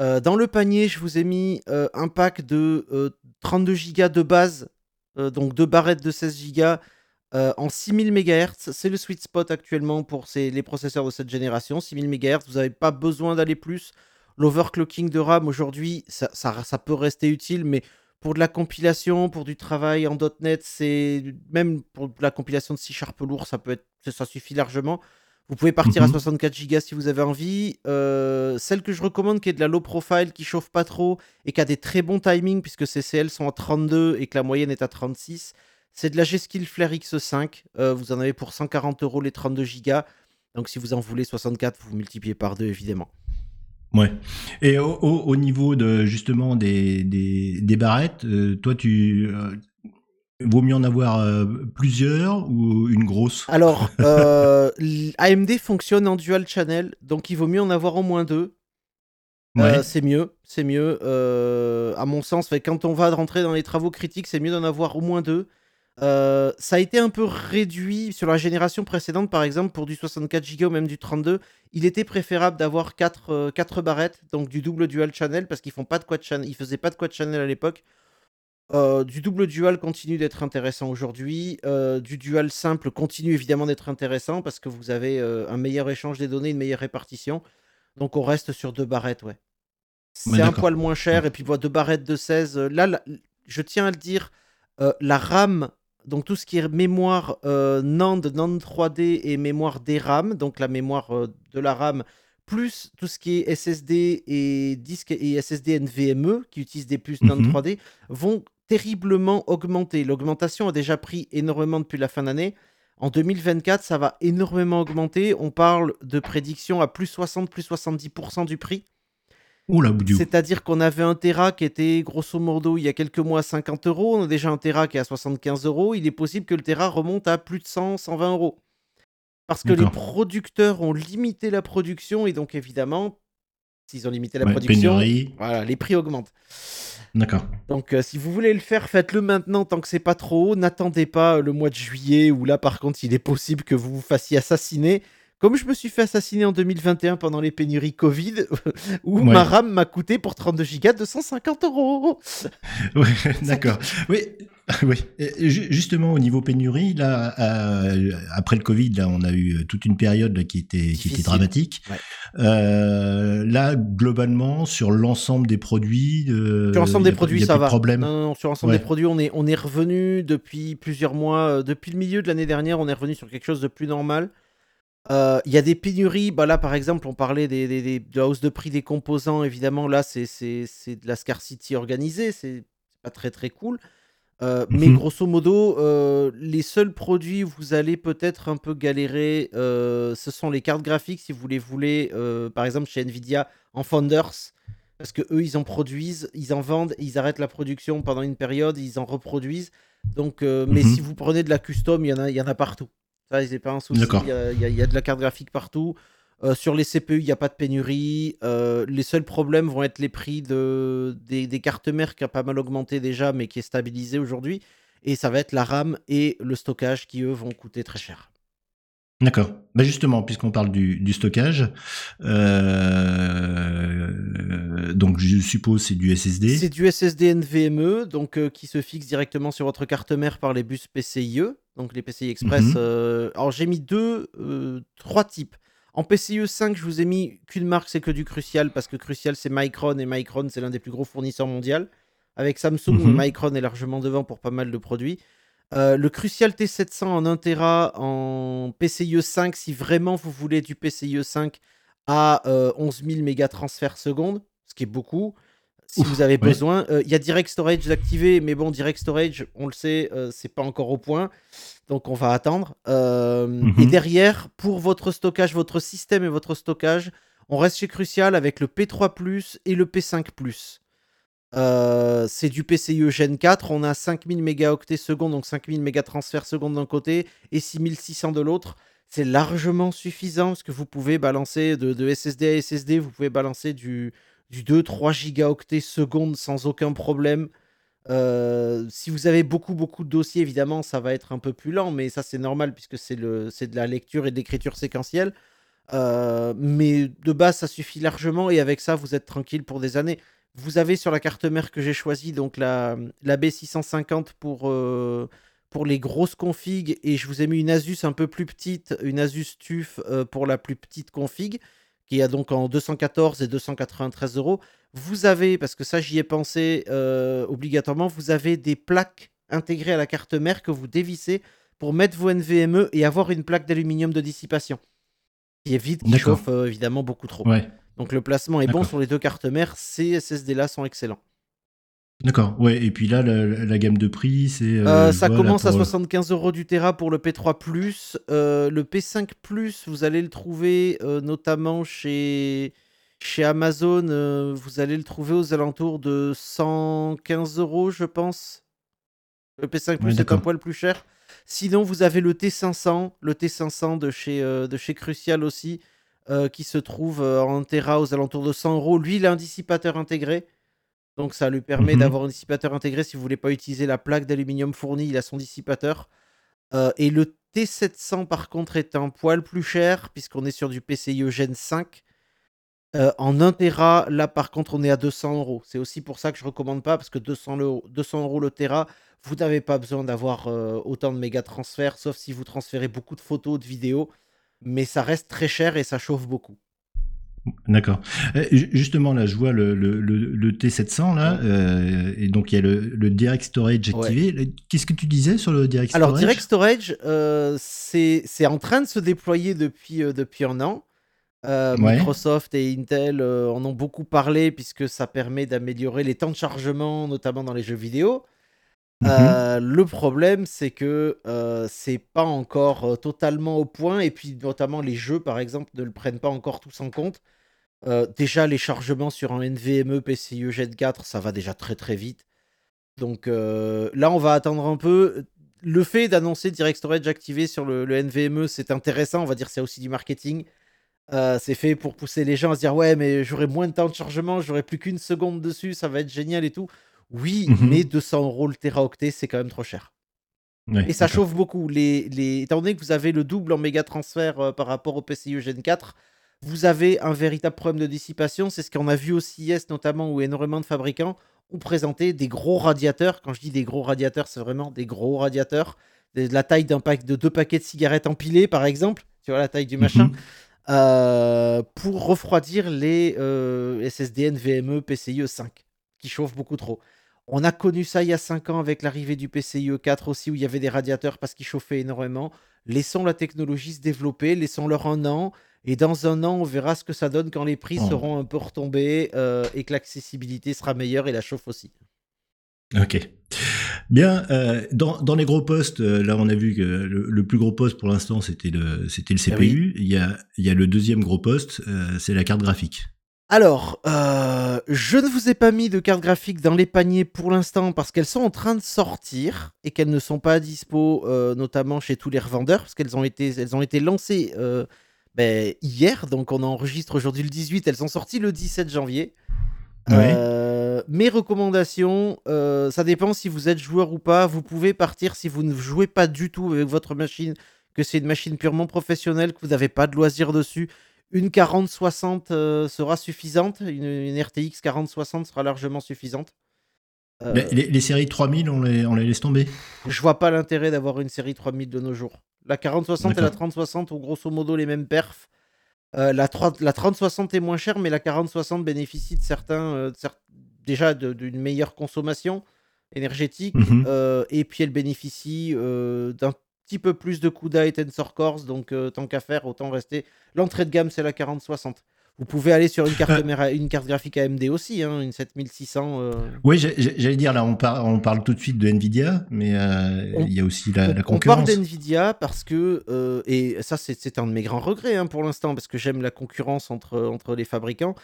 Euh, dans le panier, je vous ai mis euh, un pack de euh, 32 Go de base, donc deux barrettes de 16 Go en 6000 MHz. C'est le sweet spot actuellement pour les processeurs de cette génération. 6000 MHz, vous n'avez pas besoin d'aller plus. L'overclocking de RAM aujourd'hui, ça, ça- ça peut rester utile, mais pour de la compilation, pour du travail en .NET, c'est même pour de la compilation de C Sharp lourd, ça peut être, ça- suffit largement. Vous pouvez partir à Mhm. 64 Go si vous avez envie. Euh, celle que je recommande, qui est de la low profile, qui chauffe pas trop et qui a des très bons timings, puisque ces CL sont à 32 et que la moyenne est à 36, c'est de la G-Skill Flare X5. Euh, vous en avez pour 140 euros les 32 Go. Donc si vous en voulez 64, vous multipliez par deux, évidemment. Ouais. Et au, au- au niveau de justement des, des, des barrettes, euh, toi tu euh, vaut mieux en avoir euh, plusieurs ou une grosse? Alors, AMD fonctionne en dual channel, donc il vaut mieux en avoir au moins deux. Ouais. c'est mieux, c'est mieux. à mon sens, quand on va rentrer dans les travaux critiques, c'est mieux d'en avoir au moins deux. Euh, ça a été un peu réduit sur la génération précédente, par exemple, pour du 64 Go ou même du 32. Il était préférable d'avoir 4, barrettes, donc du double dual channel, parce qu'ils font pas de quad channel, ils faisaient pas de quad channel à l'époque. Euh, du double dual continue d'être intéressant aujourd'hui. Euh, du dual simple continue évidemment d'être intéressant parce que vous avez euh, un meilleur échange des données, une meilleure répartition. Donc on reste sur deux barrettes, ouais. C'est un poil moins cher. Et puis voilà, deux barrettes de 16. Là, je tiens à le dire, la RAM, donc tout ce qui est mémoire NAND, NAND 3D et mémoire DRAM, donc la mémoire de la RAM, plus tout ce qui est SSD et disque et SSD NVMe qui utilisent des puces NAND 3D mhm. vont terriblement augmenter. L'augmentation a déjà pris énormément depuis la fin d'année. En 2024, ça va énormément augmenter. On parle de prédiction à plus 60, plus 70% du prix. C'est-à-dire qu'on avait un Tera qui était grosso modo il y a quelques mois à 50 euros. On a déjà un Tera qui est à 75 euros. Il est possible que le Tera remonte à plus de 100, 120 euros. Parce que les producteurs ont limité la production et donc évidemment, s'ils ont limité la production, voilà, les prix augmentent. D'accord. Donc, euh, si vous voulez le faire, faites-le maintenant tant que c'est pas trop haut. N'attendez pas le mois de juillet où là, par contre, il est possible que vous vous fassiez assassiner. Comme je me suis fait assassiner en 2021 pendant les pénuries Covid, où ma RAM m'a coûté pour 32 Go 250 euros. Oui, d'accord. Oui, oui. justement, au niveau pénurie, là, euh, après le Covid, là, on a eu toute une période qui était, qui était dramatique. Euh, là, globalement, sur l'ensemble des produits, euh, sur l'ensemble des produits, ça va. Problème. Non, non, sur l'ensemble des produits, on est, on est revenu depuis plusieurs mois, depuis le milieu de l'année dernière, on est revenu sur quelque chose de plus normal. Euh, il y a des pénuries. Bah là, par exemple, on parlait des, de la hausse de prix des composants. Évidemment, là, c'est de la scarcity organisée. C'est pas très très cool. Euh, mais mhm. grosso modo, euh, les seuls produits où vous allez peut-être un peu galérer, ce sont les cartes graphiques si vous les voulez, par exemple chez Nvidia en Founders, parce que eux ils en produisent, ils en vendent, ils arrêtent la production pendant une période, ils en reproduisent. Donc, mais mhm. si vous prenez de la custom, il y en a, il y en a partout. Ça, c'est pas un souci. Il y, a de la carte graphique partout. Euh, sur les CPU, il n'y a pas de pénurie. Euh, les seuls problèmes vont être les prix de, des, cartes mères qui a pas mal augmenté déjà, mais qui est stabilisé aujourd'hui. Et ça va être la RAM et le stockage qui, eux, vont coûter très cher. D'accord. Bah justement, puisqu'on parle du, stockage, euh, donc je suppose c'est du SSD. C'est du SSD NVMe, donc qui se fixe directement sur votre carte mère par les bus PCIe donc les PCI Express. Mhm. Euh, alors j'ai mis deux, euh, trois types. En PCIe 5, je vous ai mis qu'une marque, c'est que du Crucial, parce que Crucial c'est Micron, et Micron c'est l'un des plus gros fournisseurs mondiaux. Avec Samsung, mhm. Micron est largement devant pour pas mal de produits. Euh, le Crucial T700 en 1 Tera en PCIe 5, si vraiment vous voulez du PCIe 5 à 11 000 mégas transfert seconde, ce qui est beaucoup si vous avez besoin. Euh, il y a Direct Storage activé, mais bon, Direct Storage, on le sait, euh, c'est pas encore au point. Donc on va attendre. Euh, et mhm. derrière, pour votre stockage, votre système et votre stockage, on reste chez Crucial avec le P3 Plus et le P5 Plus. c'est du PCIe Gen 4. On a 5000 mégaoctets secondes, donc 5000 mégas transfert seconde d'un côté et 6600 de l'autre. C'est largement suffisant parce que vous pouvez balancer de, de SSD à SSD, vous pouvez balancer du, du 2-3 gigaoctets seconde sans aucun problème. Euh, si vous avez beaucoup beaucoup de dossiers, évidemment, ça va être un peu plus lent, mais ça c'est normal puisque c'est de la lecture et de l'écriture séquentielle. Euh, mais de base, ça suffit largement et avec ça, vous êtes tranquille pour des années. Vous avez sur la carte mère que j'ai choisie, donc la, la B650 pour, euh, pour les grosses configs, et je vous ai mis une Asus un peu plus petite, une Asus TUF pour la plus petite config qui est donc en 214 et 293 euros. Vous avez, parce que ça j'y ai pensé euh, obligatoirement, vous avez des plaques intégrées à la carte mère que vous dévissez pour mettre vos NVMe et avoir une plaque d'aluminium de dissipation. Qui évite qui chauffe euh, évidemment beaucoup trop. Donc le placement est bon sur les deux cartes mères, ces SSD là sont excellents. D'accord, ouais, et puis là, la, gamme de prix, c'est. Euh, euh, ça commence à 75 euros du Tera pour le P3. Euh, le P5, vous allez le trouver notamment chez, chez Amazon. vous allez le trouver aux alentours de 115 euros, je pense. Le P5 Plus est un poil plus cher. Sinon, vous avez le T500, le T500 de chez, de chez Crucial aussi, qui se trouve en Tera aux alentours de 100 euros. Lui, il a un dissipateur intégré. Donc ça lui permet mhm. d'avoir un dissipateur intégré. Si vous voulez pas utiliser la plaque d'aluminium fournie, il a son dissipateur. Euh, et le T700 par contre est un poil plus cher puisqu'on est sur du PCIe Gen 5. Euh, en 1 Tera, là par contre, on est à 200 euros. C'est aussi pour ça que je recommande pas, parce que 200 euros, 200 euros le Tera, vous n'avez pas besoin d'avoir euh, autant de méga transferts, sauf si vous transférez beaucoup de photos, de vidéos. Mais ça reste très cher et ça chauffe beaucoup. D'accord. Euh, justement, là, je vois le, le, le, T700, là, euh, et donc il y a le, le Direct Storage activé. Qu'est-ce que tu disais sur le Direct Storage? Alors, Direct Storage, euh, c'est en train de se déployer depuis, depuis un an. Microsoft et Intel en ont beaucoup parlé puisque ça permet d'améliorer les temps de chargement, notamment dans les jeux vidéo. Mhm. le problème, c'est que c'est pas encore totalement au point, et puis notamment les jeux, par exemple, ne le prennent pas encore tous en compte. Déjà, les chargements sur un NVMe PCIe Gen 4, ça va déjà très très vite. Donc là, on va attendre un peu. Le fait d'annoncer Direct Storage activé sur le, NVMe, c'est intéressant. On va dire c'est aussi du marketing. c'est fait pour pousser les gens à se dire ouais, mais j'aurai moins de temps de chargement, j'aurai plus qu'une seconde dessus, ça va être génial et tout. Oui, mmh mais 200 euros le teraoctet, c'est quand même trop cher. et ça chauffe beaucoup. Les, les... Étant donné que vous avez le double en méga transfert euh, par rapport au PCIe Gen 4, vous avez un véritable problème de dissipation. C'est ce qu'on a vu au CIS notamment, où énormément de fabricants ont présenté des gros radiateurs. Quand je dis des gros radiateurs, c'est vraiment des gros radiateurs. De la taille d'un pack de deux paquets de cigarettes empilés, par exemple. Tu vois la taille du machin. Mmh euh, pour refroidir les euh, SSD NVMe PCIe 5 qui chauffent beaucoup trop. On a connu ça il y a 5 ans avec l'arrivée du PCIe 4 aussi, où il y avait des radiateurs parce qu'ils chauffaient énormément. Laissons la technologie se développer, laissons-leur un an. Et dans un an, on verra ce que ça donne quand les prix oh. seront un peu retombés euh, et que l'accessibilité sera meilleure et la chauffe aussi. Ok. Bien, euh, dans, les gros postes, euh, là on a vu que le, plus gros poste pour l'instant c'était le, c'était le CPU. Eh il, y a, il y a le deuxième gros poste, c'est la carte graphique. Alors, euh, je ne vous ai pas mis de cartes graphiques dans les paniers pour l'instant parce qu'elles sont en train de sortir et qu'elles ne sont pas dispo, euh, notamment chez tous les revendeurs, parce qu'elles ont été, elles ont été lancées euh, ben, hier, donc on enregistre aujourd'hui le 18, elles sont sorties le 17 janvier. mes recommandations, ça dépend si vous êtes joueur ou pas. Vous pouvez partir si vous ne jouez pas du tout avec votre machine, que c'est une machine purement professionnelle, que vous n'avez pas de loisirs dessus une 4060 euh, sera suffisante, une, RTX 4060 sera largement suffisante. Euh, les, séries 3000, on les, on les laisse tomber Je vois pas l'intérêt d'avoir une série 3000 de nos jours. La 4060 et la 3060 ont grosso modo les mêmes perfs. Euh, la, 30, la 3060 est moins chère, mais la 4060 bénéficie de certains, déjà d'une meilleure consommation énergétique, mhm. et puis elle bénéficie d'un petit peu plus de CUDA et Tensor Cores, donc euh, tant qu'à faire, autant rester. L'entrée de gamme, c'est la 4060. Vous pouvez aller sur une carte, euh. une carte graphique AMD aussi, hein, une 7600. Euh. Oui, j'allais dire, là, on, on, parle tout de suite de Nvidia, mais il y a aussi la, concurrence. On parle d'Nvidia parce que, et ça, c'est un de mes grands regrets hein, pour l'instant, parce que j'aime la concurrence entre, entre les fabricants.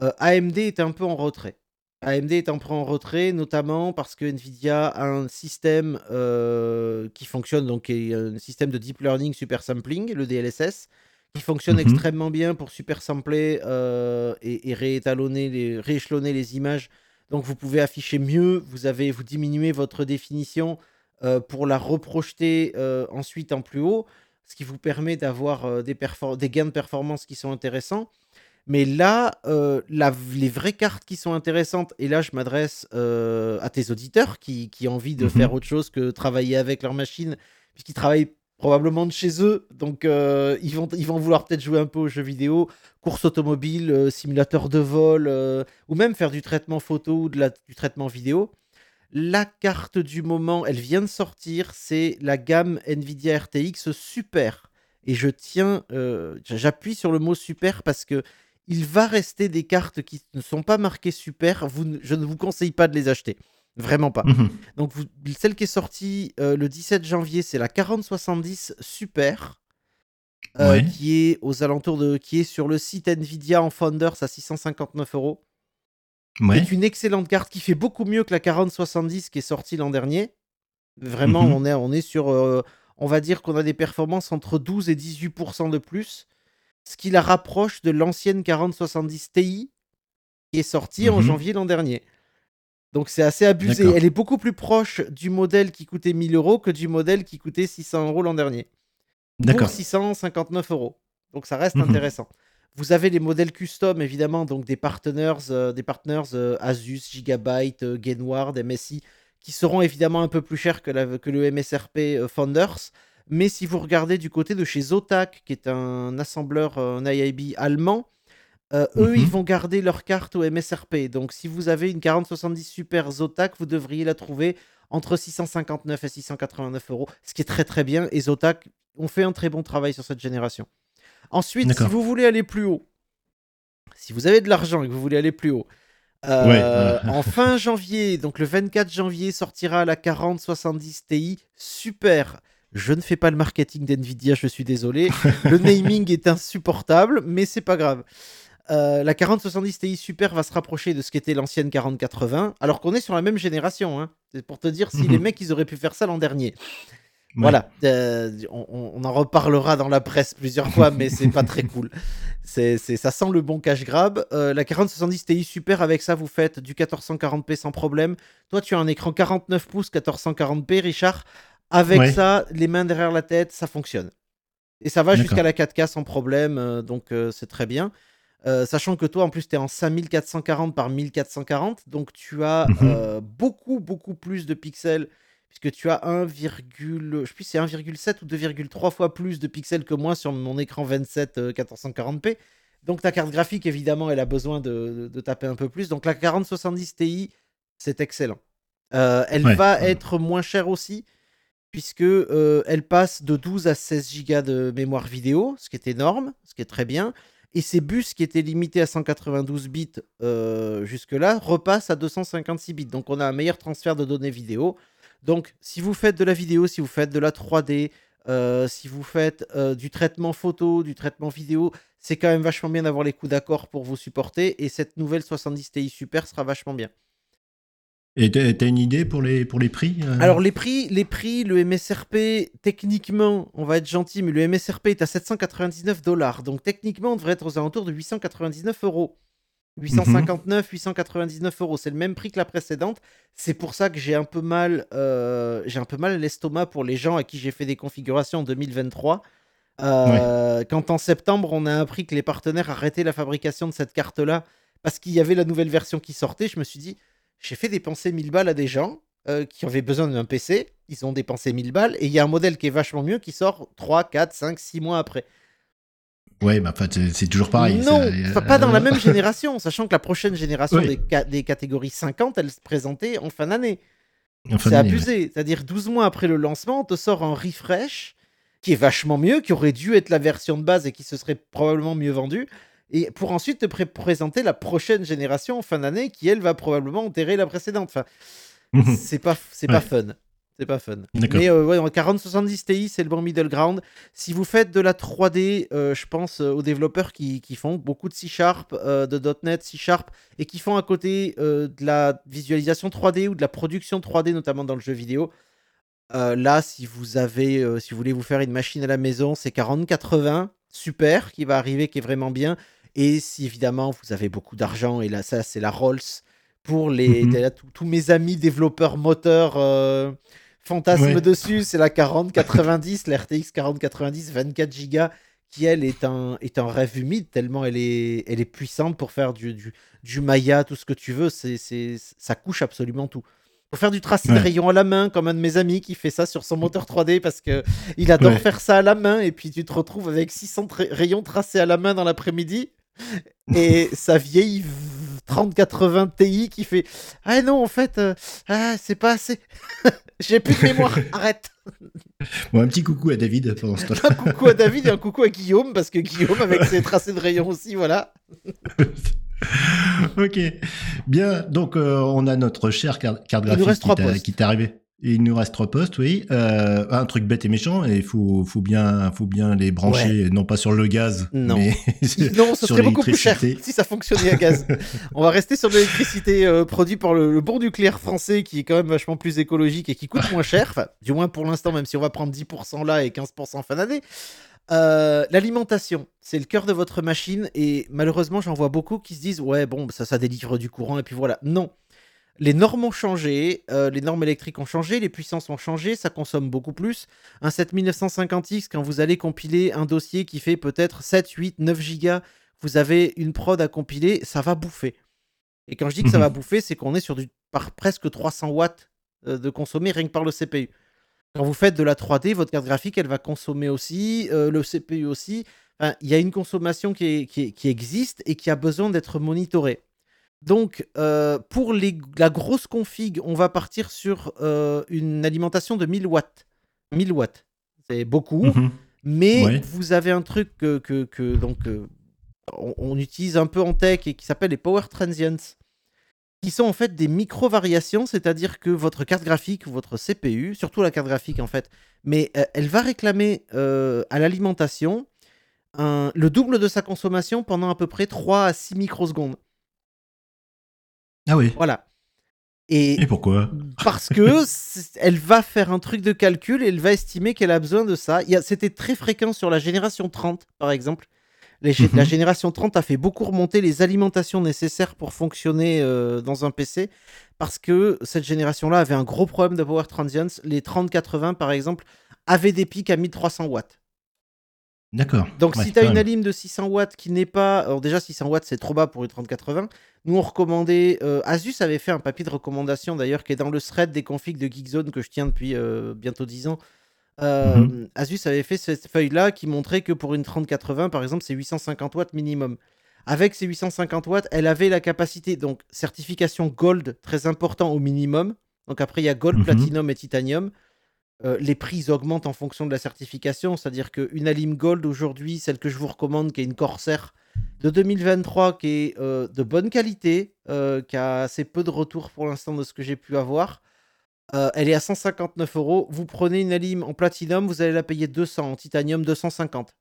AMD est un peu en retrait. AMD est un peu en retrait, notamment parce que Nvidia a un système euh, qui fonctionne, donc un système de deep learning super sampling, le DLSS, qui fonctionne mhm. extrêmement bien pour super sampler euh, et, réétalonner, les, rééchelonner les images. Donc vous pouvez afficher mieux, vous, avez, vous diminuez votre définition euh, pour la reprojeter ensuite en plus haut, ce qui vous permet d'avoir des, des gains de performance qui sont intéressants. Mais là, euh, les vraies cartes qui sont intéressantes, et là je m'adresse euh, à tes auditeurs qui, ont envie de mhm. faire autre chose que travailler avec leur machine, puisqu'ils travaillent probablement de chez eux, donc euh, ils, vont, ils vont vouloir peut-être jouer un peu aux jeux vidéo, course automobile, simulateur de vol, ou même faire du traitement photo ou du traitement vidéo. La carte du moment, elle vient de sortir, c'est la gamme Nvidia RTX Super. Et je tiens, j'appuie sur le mot super parce que il va rester des cartes qui ne sont pas marquées super. Je ne vous conseille pas de les acheter. Vraiment pas. Mhm. Donc, celle qui est sortie euh, le 17 janvier, c'est la 4070 Super. Euh, qui est aux alentours de. qui est sur le site Nvidia en Founders à 659 euros. C'est une excellente carte qui fait beaucoup mieux que la 4070 qui est sortie l'an dernier. Vraiment, mhm. on, est, on est sur. Euh, on va dire qu'on a des performances entre 12 et 18% de plus ce qui la rapproche de l'ancienne 4070 Ti qui est sortie en mhm. janvier l'an dernier. Donc c'est assez abusé. Elle est beaucoup plus proche du modèle qui coûtait 1000 euros que du modèle qui coûtait 600 euros l'an dernier. D'accord. 659 euros. Donc ça reste mhm. intéressant. Vous avez les modèles custom, évidemment, donc des partners, euh, des partners euh, Asus, Gigabyte, euh, Gainward, MSI, qui seront évidemment un peu plus chers que, la- que le MSRP euh, Founders. Mais si vous regardez du côté de chez Zotac, qui est un assembleur, un IIB allemand, euh, eux, Mhm. ils vont garder leur carte au MSRP. Donc, si vous avez une 4070 Super Zotac, vous devriez la trouver entre 659 et 689 euros, ce qui est très très bien. Et Zotac ont fait un très bon travail sur cette génération. Ensuite, si vous voulez aller plus haut, si vous avez de l'argent et que vous voulez aller plus haut, euh, Ouais, euh. en fin janvier, donc le 24 janvier, sortira la 4070 Ti Super. Je ne fais pas le marketing d'NVIDIA, je suis désolé. Le naming est insupportable, mais c'est pas grave. Euh, la 4070 Ti Super va se rapprocher de ce qu'était l'ancienne 4080, alors qu'on est sur la même génération. hein. C'est pour te dire si les mecs ils auraient pu faire ça l'an dernier. Ouais. Voilà, euh, on, en reparlera dans la presse plusieurs fois, mais c'est pas très cool. C'est, c'est- ça sent le bon cash grab. Euh, la 4070 Ti Super, avec ça, vous faites du 1440p sans problème. Toi, tu as un écran 49 pouces 1440p, Richard. Avec Ouais. ça, les mains derrière la tête, ça fonctionne. Et ça va jusqu'à la 4K sans problème, euh, donc c'est très bien. Euh, sachant que toi, en plus, tu es en 5440 par 1440, donc tu as Mhm. euh, beaucoup, beaucoup plus de pixels, puisque tu as 1, je plus, c'est 1,7 ou 2,3 fois plus de pixels que moi sur mon écran 27 euh, 1440p. Donc ta carte graphique, évidemment, elle a besoin de, taper un peu plus. Donc la 4070 Ti, c'est excellent. Euh, elle Ouais. va être moins chère aussi, puisque euh, elle passe de 12 à 16 Go de mémoire vidéo, ce qui est énorme, ce qui est très bien. Et ces bus qui étaient limités à 192 bits euh, jusque-là repassent à 256 bits. Donc on a un meilleur transfert de données vidéo. Donc si vous faites de la vidéo, si vous faites de la 3D, euh, si vous faites euh, du traitement photo, du traitement vidéo, c'est quand même vachement bien d'avoir les coups d'accord pour vous supporter. Et cette nouvelle 70 Ti Super sera vachement bien. Et une idée pour les, pour les prix euh? Alors les prix, les prix, le MSRP, techniquement, on va être gentil, mais le MSRP est à 799 dollars. Donc techniquement, on devrait être aux alentours de 899 euros. 859, 899 euros, c'est le même prix que la précédente. C'est pour ça que j'ai un peu mal, euh, j'ai un peu mal à l'estomac pour les gens à qui j'ai fait des configurations en 2023. Euh, Quand en septembre, on a appris que les partenaires arrêtaient la fabrication de cette carte-là parce qu'il y avait la nouvelle version qui sortait, je me suis dit, j'ai fait dépenser 1000 balles à des gens euh, qui avaient besoin d'un PC, ils ont dépensé 1000 balles, et il y a un modèle qui est vachement mieux qui sort 3, 4, 5, 6 mois après. Ouais, bah, en fait, c'est- toujours pareil. non, ça, enfin, pas dans la même génération, sachant que la prochaine génération Oui. des, ca- des catégories 50, elle se présentait en fin d'année. en fin C'est ouais. abusé. C'est-à-dire 12 mois après le lancement, on te sort un refresh qui est vachement mieux, qui aurait dû être la version de base et qui se serait probablement mieux vendu. Et pour ensuite te pré- présenter la prochaine génération en fin d'année qui, elle, va probablement enterrer la précédente. Enfin, c'est pas, c'est pas fun. C'est pas fun. Mais euh, ouais, en 4070 Ti, c'est le bon middle ground. Si vous faites de la 3D, euh, je pense euh, aux développeurs qui, qui font beaucoup de C Sharp, euh, de .NET, C Sharp, et qui font à côté de la visualisation 3D ou de la production 3D, notamment dans le jeu vidéo. Là, si vous avez, si vous voulez vous faire une machine à la maison, c'est 4080, super, qui va arriver, qui est vraiment bien. Et si évidemment vous avez beaucoup d'argent, et là, ça, c'est la Rolls pour les Mhm. là, tous mes amis développeurs moteurs euh, fantasment Ouais. dessus, c'est la 4090, la RTX 4090, 24 Go, qui elle est un, est un rêve humide tellement elle est, elle est puissante pour faire du, du, du Maya, tout ce que tu veux, c'est, ça couche absolument tout. Pour faire du tracé de rayons à la main, comme un de mes amis qui fait ça sur son moteur 3D parce que il adore Ouais. faire ça à la main et puis tu te retrouves avec 600 tra- rayons tracés à la main dans l'après-midi et sa vieille v- 3080 Ti qui fait Ah non, en fait, euh, ah, c'est pas assez. J'ai plus de mémoire, arrête. Bon, un petit coucou à David pendant ce temps-là. Un coucou à David et un coucou à Guillaume parce que Guillaume, avec ses tracés de rayons aussi, voilà. ok. Bien, donc euh, on a notre cher trois t'a- postes. qui t'est arrivé. Il nous reste trois postes, oui. Euh, un truc bête et méchant, et il faut, faut, bien, faut bien les brancher, non pas sur le gaz, Non. mais Non, ce sur serait beaucoup plus cher si ça fonctionnait à gaz. On va rester sur l'électricité euh, produite par le, le bon nucléaire français qui est quand même vachement plus écologique et qui coûte moins cher. Enfin, du moins pour l'instant, même si on va prendre 10% là et 15% en fin d'année. Euh, L'alimentation, c'est le cœur de votre machine et malheureusement, j'en vois beaucoup qui se disent ouais, bon, ça, ça délivre du courant et puis voilà. Non. Les normes ont changé, euh, les normes électriques ont changé, les puissances ont changé, ça consomme beaucoup plus. Un 7950X, quand vous allez compiler un dossier qui fait peut-être 7, 8, 9 gigas, vous avez une prod à compiler, ça va bouffer. Et quand je dis que ça Mhm. va bouffer, c'est qu'on est sur du par presque 300 watts euh, de consommer rien que par le CPU. Quand vous faites de la 3D, votre carte graphique, elle va consommer aussi, euh, le CPU aussi. Enfin, il y a une consommation qui, est- qui est- qui existe et qui a besoin d'être monitorée. Donc, euh, pour les- la grosse config, on va partir sur euh, une alimentation de 1000 watts. 1000 watts, c'est beaucoup, Mhm. mais Ouais. vous avez un truc que, que- que, donc, euh, on, on utilise un peu en tech et qui s'appelle les Power Transients, qui sont en fait des micro-variations, c'est-à-dire que votre carte graphique votre CPU, surtout la carte graphique en fait, mais elle va réclamer à l'alimentation le double de sa consommation pendant à peu près 3 à 6 microsecondes. Ah oui. Voilà. Et Et pourquoi? parce que elle va faire un truc de calcul et elle va estimer qu'elle a besoin de ça. C'était très fréquent sur la génération 30, par exemple. Les gé- Mhm. La génération 30 a fait beaucoup remonter les alimentations nécessaires pour fonctionner euh, dans un PC parce que cette génération-là avait un gros problème de power transients. Les 3080, par exemple, avaient des pics à 1300 watts. D'accord. Donc Ouais, si tu as une alim de 600 watts qui n'est pas... Alors déjà 600 watts c'est trop bas pour une 3080. Nous on recommandait... euh, Asus avait fait un papier de recommandation d'ailleurs qui est dans le thread des configs de Geekzone que je tiens depuis euh, bientôt 10 ans. Euh, Mhm. Asus avait fait cette feuille-là qui montrait que pour une 3080 par exemple c'est 850 watts minimum. Avec ces 850 watts, elle avait la capacité, donc certification Gold, très important au minimum. Donc après, il y a Gold, Mhm. Platinum et Titanium. Euh, les prix augmentent en fonction de la certification, c'est-à-dire qu'une Alim Gold aujourd'hui, celle que je vous recommande, qui est une Corsair de 2023, qui est euh, de bonne qualité, euh, qui a assez peu de retours pour l'instant de ce que j'ai pu avoir, elle est à 159 euros. Vous prenez une Alim en Platinum, vous allez la payer 200, en Titanium 250.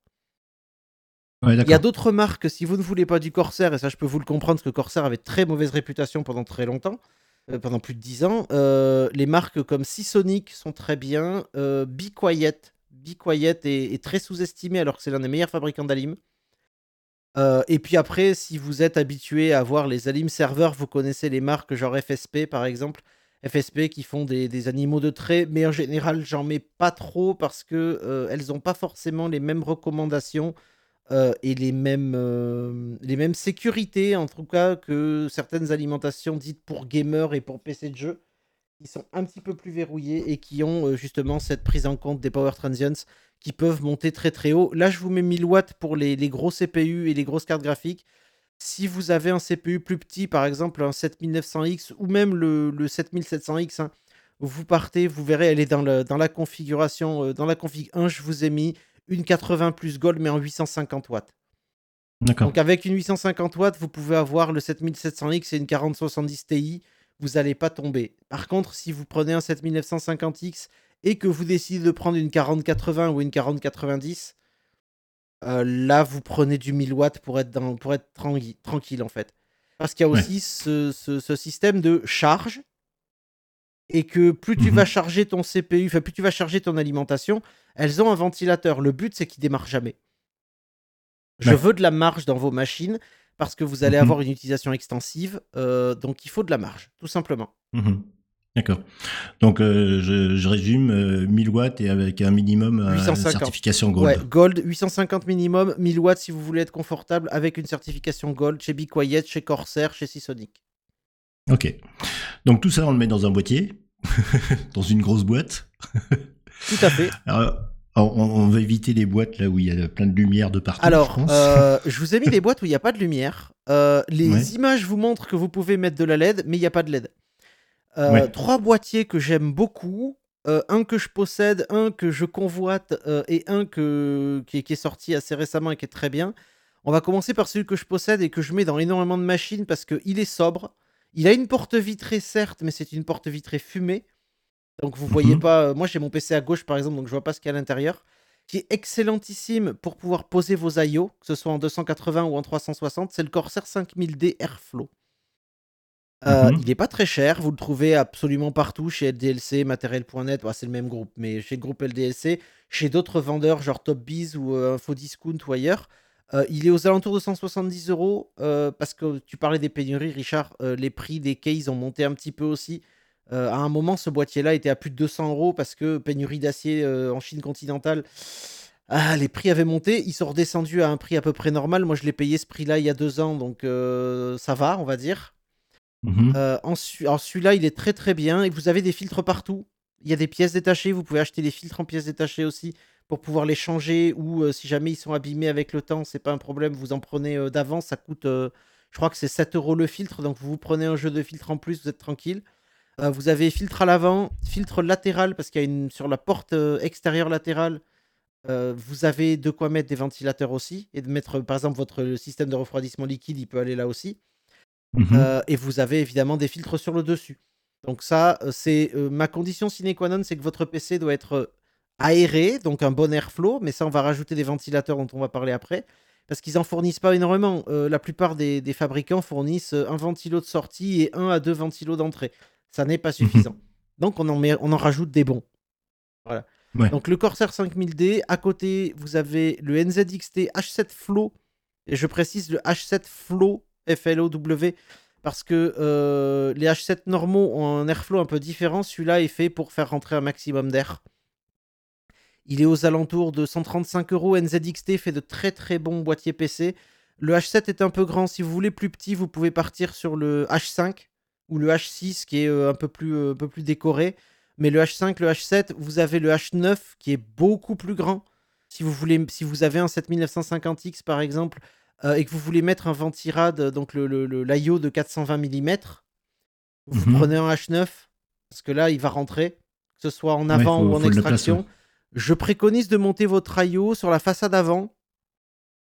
Ouais, Il y a d'autres marques, si vous ne voulez pas du Corsair, et ça je peux vous le comprendre, parce que Corsair avait très mauvaise réputation pendant très longtemps, euh, pendant plus de 10 ans, euh, les marques comme Seasonic sont très bien, euh, Be Quiet, est, très sous-estimé alors que c'est l'un des meilleurs fabricants d'alim. Euh, et puis après, si vous êtes habitué à voir les alim serveurs, vous connaissez les marques genre FSP par exemple, FSP qui font des, animaux de trait, mais en général j'en mets pas trop parce que elles n'ont pas forcément les mêmes recommandations euh, et les mêmes, euh, les mêmes sécurités, en tout cas, que certaines alimentations dites pour gamers et pour PC de jeu, qui sont un petit peu plus verrouillées et qui ont euh, justement cette prise en compte des power transients qui peuvent monter très très haut. Là, je vous mets 1000 watts pour les, les gros CPU et les grosses cartes graphiques. Si vous avez un CPU plus petit, par exemple un 7900X ou même le, le 7700X, hein, vous partez, vous verrez, elle est dans, le- dans la configuration, dans la config 1, je vous ai mis une 80 plus Gold, mais en 850 watts. D'accord. Donc avec une 850 watts, vous pouvez avoir le 7700X et une 4070 Ti, vous n'allez pas tomber. Par contre, si vous prenez un 7950X et que vous décidez de prendre une 4080 ou une 4090, euh, là vous prenez du 1000 watts pour être, dans, pour être tranqui- tranquille en fait. Parce qu'il y a Ouais. aussi ce, ce- ce système de charge et que plus tu Mhm. vas charger ton CPU, enfin plus tu vas charger ton alimentation, elles ont un ventilateur. Le but c'est qu'il démarre jamais. Je Ouais. veux de la marge dans vos machines parce que vous allez Mhm. avoir une utilisation extensive, euh, donc il faut de la marge, tout simplement. Mhm. D'accord. Donc, euh, je, je résume, euh, 1000 watts et avec un minimum euh, 850. certification Gold. Ouais, Gold, 850 minimum, 1000 watts si vous voulez être confortable avec une certification Gold chez Be Quiet, chez Corsair, chez Seasonic. Ok. Donc, tout ça, on le met dans un boîtier, dans une grosse boîte. Tout à fait. Alors, on, on va éviter les boîtes là où il y a plein de lumière de partout. Alors, je pense. euh, je vous ai mis des boîtes où il n'y a pas de lumière. Euh, les Ouais. images vous montrent que vous pouvez mettre de la LED, mais il n'y a pas de LED. Euh, Ouais. Trois boîtiers que j'aime beaucoup. un que je possède, un que je convoite et un que, qui, est, qui est sorti assez récemment et qui est très bien. On va commencer par celui que je possède et que je mets dans énormément de machines parce qu'il est sobre. Il a une porte vitrée certes, mais c'est une porte vitrée fumée. Donc vous voyez Mhm. pas. euh, Moi j'ai mon PC à gauche par exemple, donc je vois pas ce qu'il y a à l'intérieur. Qui est excellentissime pour pouvoir poser vos IO, que ce soit en 280 ou en 360. C'est le Corsair 5000D Airflow. Euh, Mhm. Il n'est pas très cher, vous le trouvez absolument partout chez LDLC, matériel.net, bah, c'est le même groupe, mais chez le groupe LDLC, chez d'autres vendeurs genre TopBiz ou euh, Infodiscount ou ailleurs. Euh, il est aux alentours de 170 euros parce que tu parlais des pénuries, Richard. les prix des cases ont monté un petit peu aussi. Euh, à un moment, ce boîtier-là était à plus de 200 euros parce que pénurie d'acier euh, en Chine continentale. Ah, les prix avaient monté, ils sont redescendus à un prix à peu près normal. Moi, je l'ai payé ce prix-là il y a deux ans, donc euh, ça va, on va dire. Ensu- alors celui-là, il est très très bien et vous avez des filtres partout. Il y a des pièces détachées, vous pouvez acheter des filtres en pièces détachées aussi pour pouvoir les changer ou si jamais ils sont abîmés avec le temps, c'est pas un problème, vous en prenez d'avance, ça coûte, je crois que c'est 7 euros le filtre, donc vous vous prenez un jeu de filtre en plus, vous êtes tranquille. Euh, vous avez filtre à l'avant, filtre latéral parce qu'il y a une sur la porte euh, extérieure latérale. euh, vous avez de quoi mettre des ventilateurs aussi et de mettre par exemple votre système de refroidissement liquide, il peut aller là aussi. Mhm. Euh, et vous avez évidemment des filtres sur le dessus. Donc ça, c'est euh, ma condition sine qua non, c'est que votre PC doit être aéré, donc un bon airflow, mais ça, on va rajouter des ventilateurs dont on va parler après, parce qu'ils en fournissent pas énormément. La plupart des, des fabricants fournissent un ventilo de sortie et un à deux ventilos d'entrée. Ça n'est pas suffisant. Donc on en, met, on en rajoute des bons. Voilà. Ouais. Donc le Corsair 5000D, à côté, vous avez le NZXT H7 Flow, et je précise le H7 Flow, F-L-O-W, parce que euh, les H7 normaux ont un airflow un peu différent. Celui-là est fait pour faire rentrer un maximum d'air. Il est aux alentours de 135 euros. NZXT fait de très très bons boîtiers PC. Le H7 est un peu grand. Si vous voulez plus petit, vous pouvez partir sur le H5 ou le H6 qui est euh, un, peu plus, euh, un peu plus décoré. Mais le H5, le H7, vous avez le H9 qui est beaucoup plus grand. Si vous, voulez, si vous avez un 7950X par exemple, euh, et que vous voulez mettre un ventirad, donc le, le, le- l'IO de 420 mm, vous Mhm. prenez un H9, parce que là, il va rentrer, que ce soit en Ouais, avant faut- ou en extraction. Je préconise de monter votre IO sur la façade avant,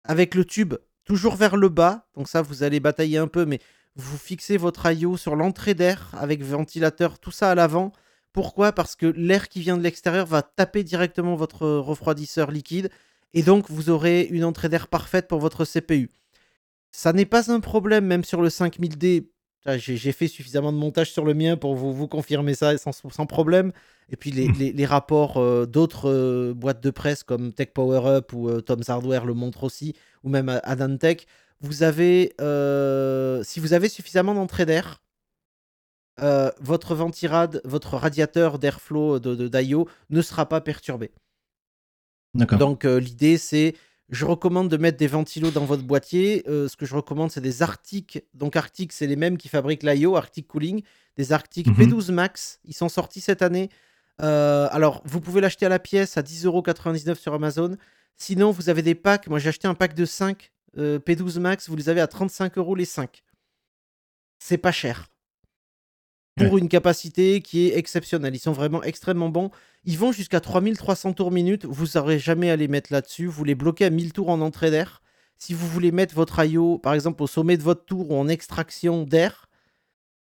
avec le tube toujours vers le bas. Donc ça, vous allez batailler un peu, mais vous fixez votre IO sur l'entrée d'air, avec ventilateur, tout ça à l'avant. Pourquoi? Parce que l'air qui vient de l'extérieur va taper directement votre refroidisseur liquide, et donc vous aurez une entrée d'air parfaite pour votre CPU. Ça n'est pas un problème, même sur le 5000D. Ça, J'ai fait suffisamment de montage sur le mien pour vous, vous confirmer ça sans, sans problème. Et puis les, les- les rapports euh, d'autres euh, boîtes de presse comme Tech Power Up ou euh, Tom's Hardware le montrent aussi, ou même Adantech. Vous avez, euh, si vous avez suffisamment d'entrée d'air, euh, votre ventirad, votre radiateur d'airflow de, de d'IO ne sera pas perturbé. D'accord. Donc euh, l'idée c'est, je recommande de mettre des ventilos dans votre boîtier. Euh, ce que je recommande c'est des Arctic. Donc Arctic c'est les mêmes qui fabriquent l'IO, Arctic Cooling, des Arctic Mhm. P12 Max. Ils sont sortis cette année. Euh, alors vous pouvez l'acheter à la pièce à 10,99€ sur Amazon. Sinon vous avez des packs. Moi j'ai acheté un pack de 5 euh, P12 Max. Vous les avez à 35 euros les 5. C'est pas cher pour une capacité qui est exceptionnelle. Ils sont vraiment extrêmement bons. Ils vont jusqu'à 3300 tours minute. Vous n'aurez jamais à les mettre là-dessus. Vous les bloquez à 1000 tours en entrée d'air. Si vous voulez mettre votre IO, par exemple, au sommet de votre tour ou en extraction d'air,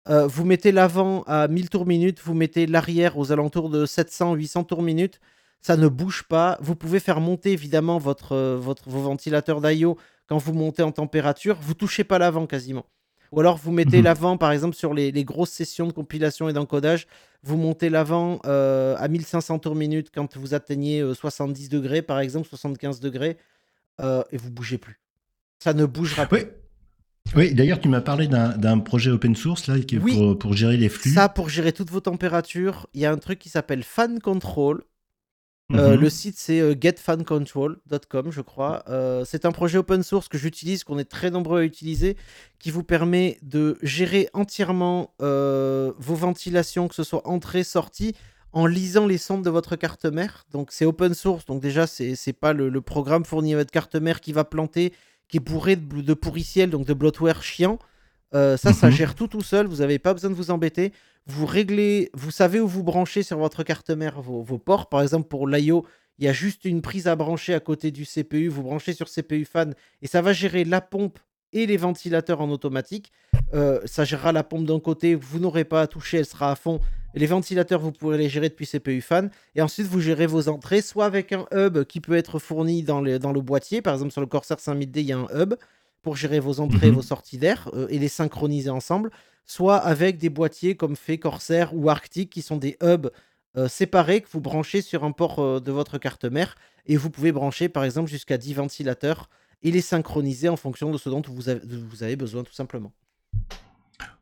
euh, vous mettez l'avant à 1000 tours minute, vous mettez l'arrière aux alentours de 700-800 tours minute. Ça ne bouge pas. Vous pouvez faire monter évidemment votre, euh, votre, vos ventilateurs d'IO quand vous montez en température. Vous touchez pas l'avant quasiment. Ou alors vous mettez Mhm. l'avant, par exemple, sur les, les grosses sessions de compilation et d'encodage, vous montez l'avant euh, à 1500 tours minute quand vous atteignez euh, 70 degrés, par exemple, 75 degrés, euh, et vous bougez plus. Ça ne bougera plus. Oui. Oui, d'ailleurs, tu m'as parlé d'un d'un projet open source là, qui est Oui. pour, pour gérer les flux. Ça, pour gérer toutes vos températures, il y a un truc qui s'appelle Fan Control. Euh, Mhm. le site c'est euh, getfancontrol.com je crois. Euh, c'est un projet open source que j'utilise, qu'on est très nombreux à utiliser, qui vous permet de gérer entièrement vos ventilations, que ce soit entrée, sortie, en lisant les sondes de votre carte mère. Donc c'est open source, donc déjà c'est c'est pas le, le programme fourni à votre carte mère qui va planter, qui est bourré de, de pourriciel, donc de bloatware chiant. Euh, ça, ça Mhm. gère tout tout seul, vous n'avez pas besoin de vous embêter. Vous réglez, vous savez où vous branchez sur votre carte mère vos, vos ports. Par exemple, pour l'IO, il y a juste une prise à brancher à côté du CPU. Vous branchez sur CPU fan et ça va gérer la pompe et les ventilateurs en automatique. Euh, ça gérera la pompe d'un côté, vous n'aurez pas à toucher, elle sera à fond. Les ventilateurs, vous pourrez les gérer depuis CPU fan. Et ensuite, vous gérez vos entrées, soit avec un hub qui peut être fourni dans le, dans le boîtier. Par exemple, sur le Corsair 5000D, il y a un hub pour gérer vos entrées Mhm. vos sorties d'air euh, et les synchroniser ensemble. Soit avec des boîtiers comme fait Corsair ou Arctic, qui sont des hubs euh, séparés que vous branchez sur un port euh, de votre carte mère. Et vous pouvez brancher, par exemple, jusqu'à 10 ventilateurs et les synchroniser en fonction de ce dont vous avez, vous avez besoin, tout simplement.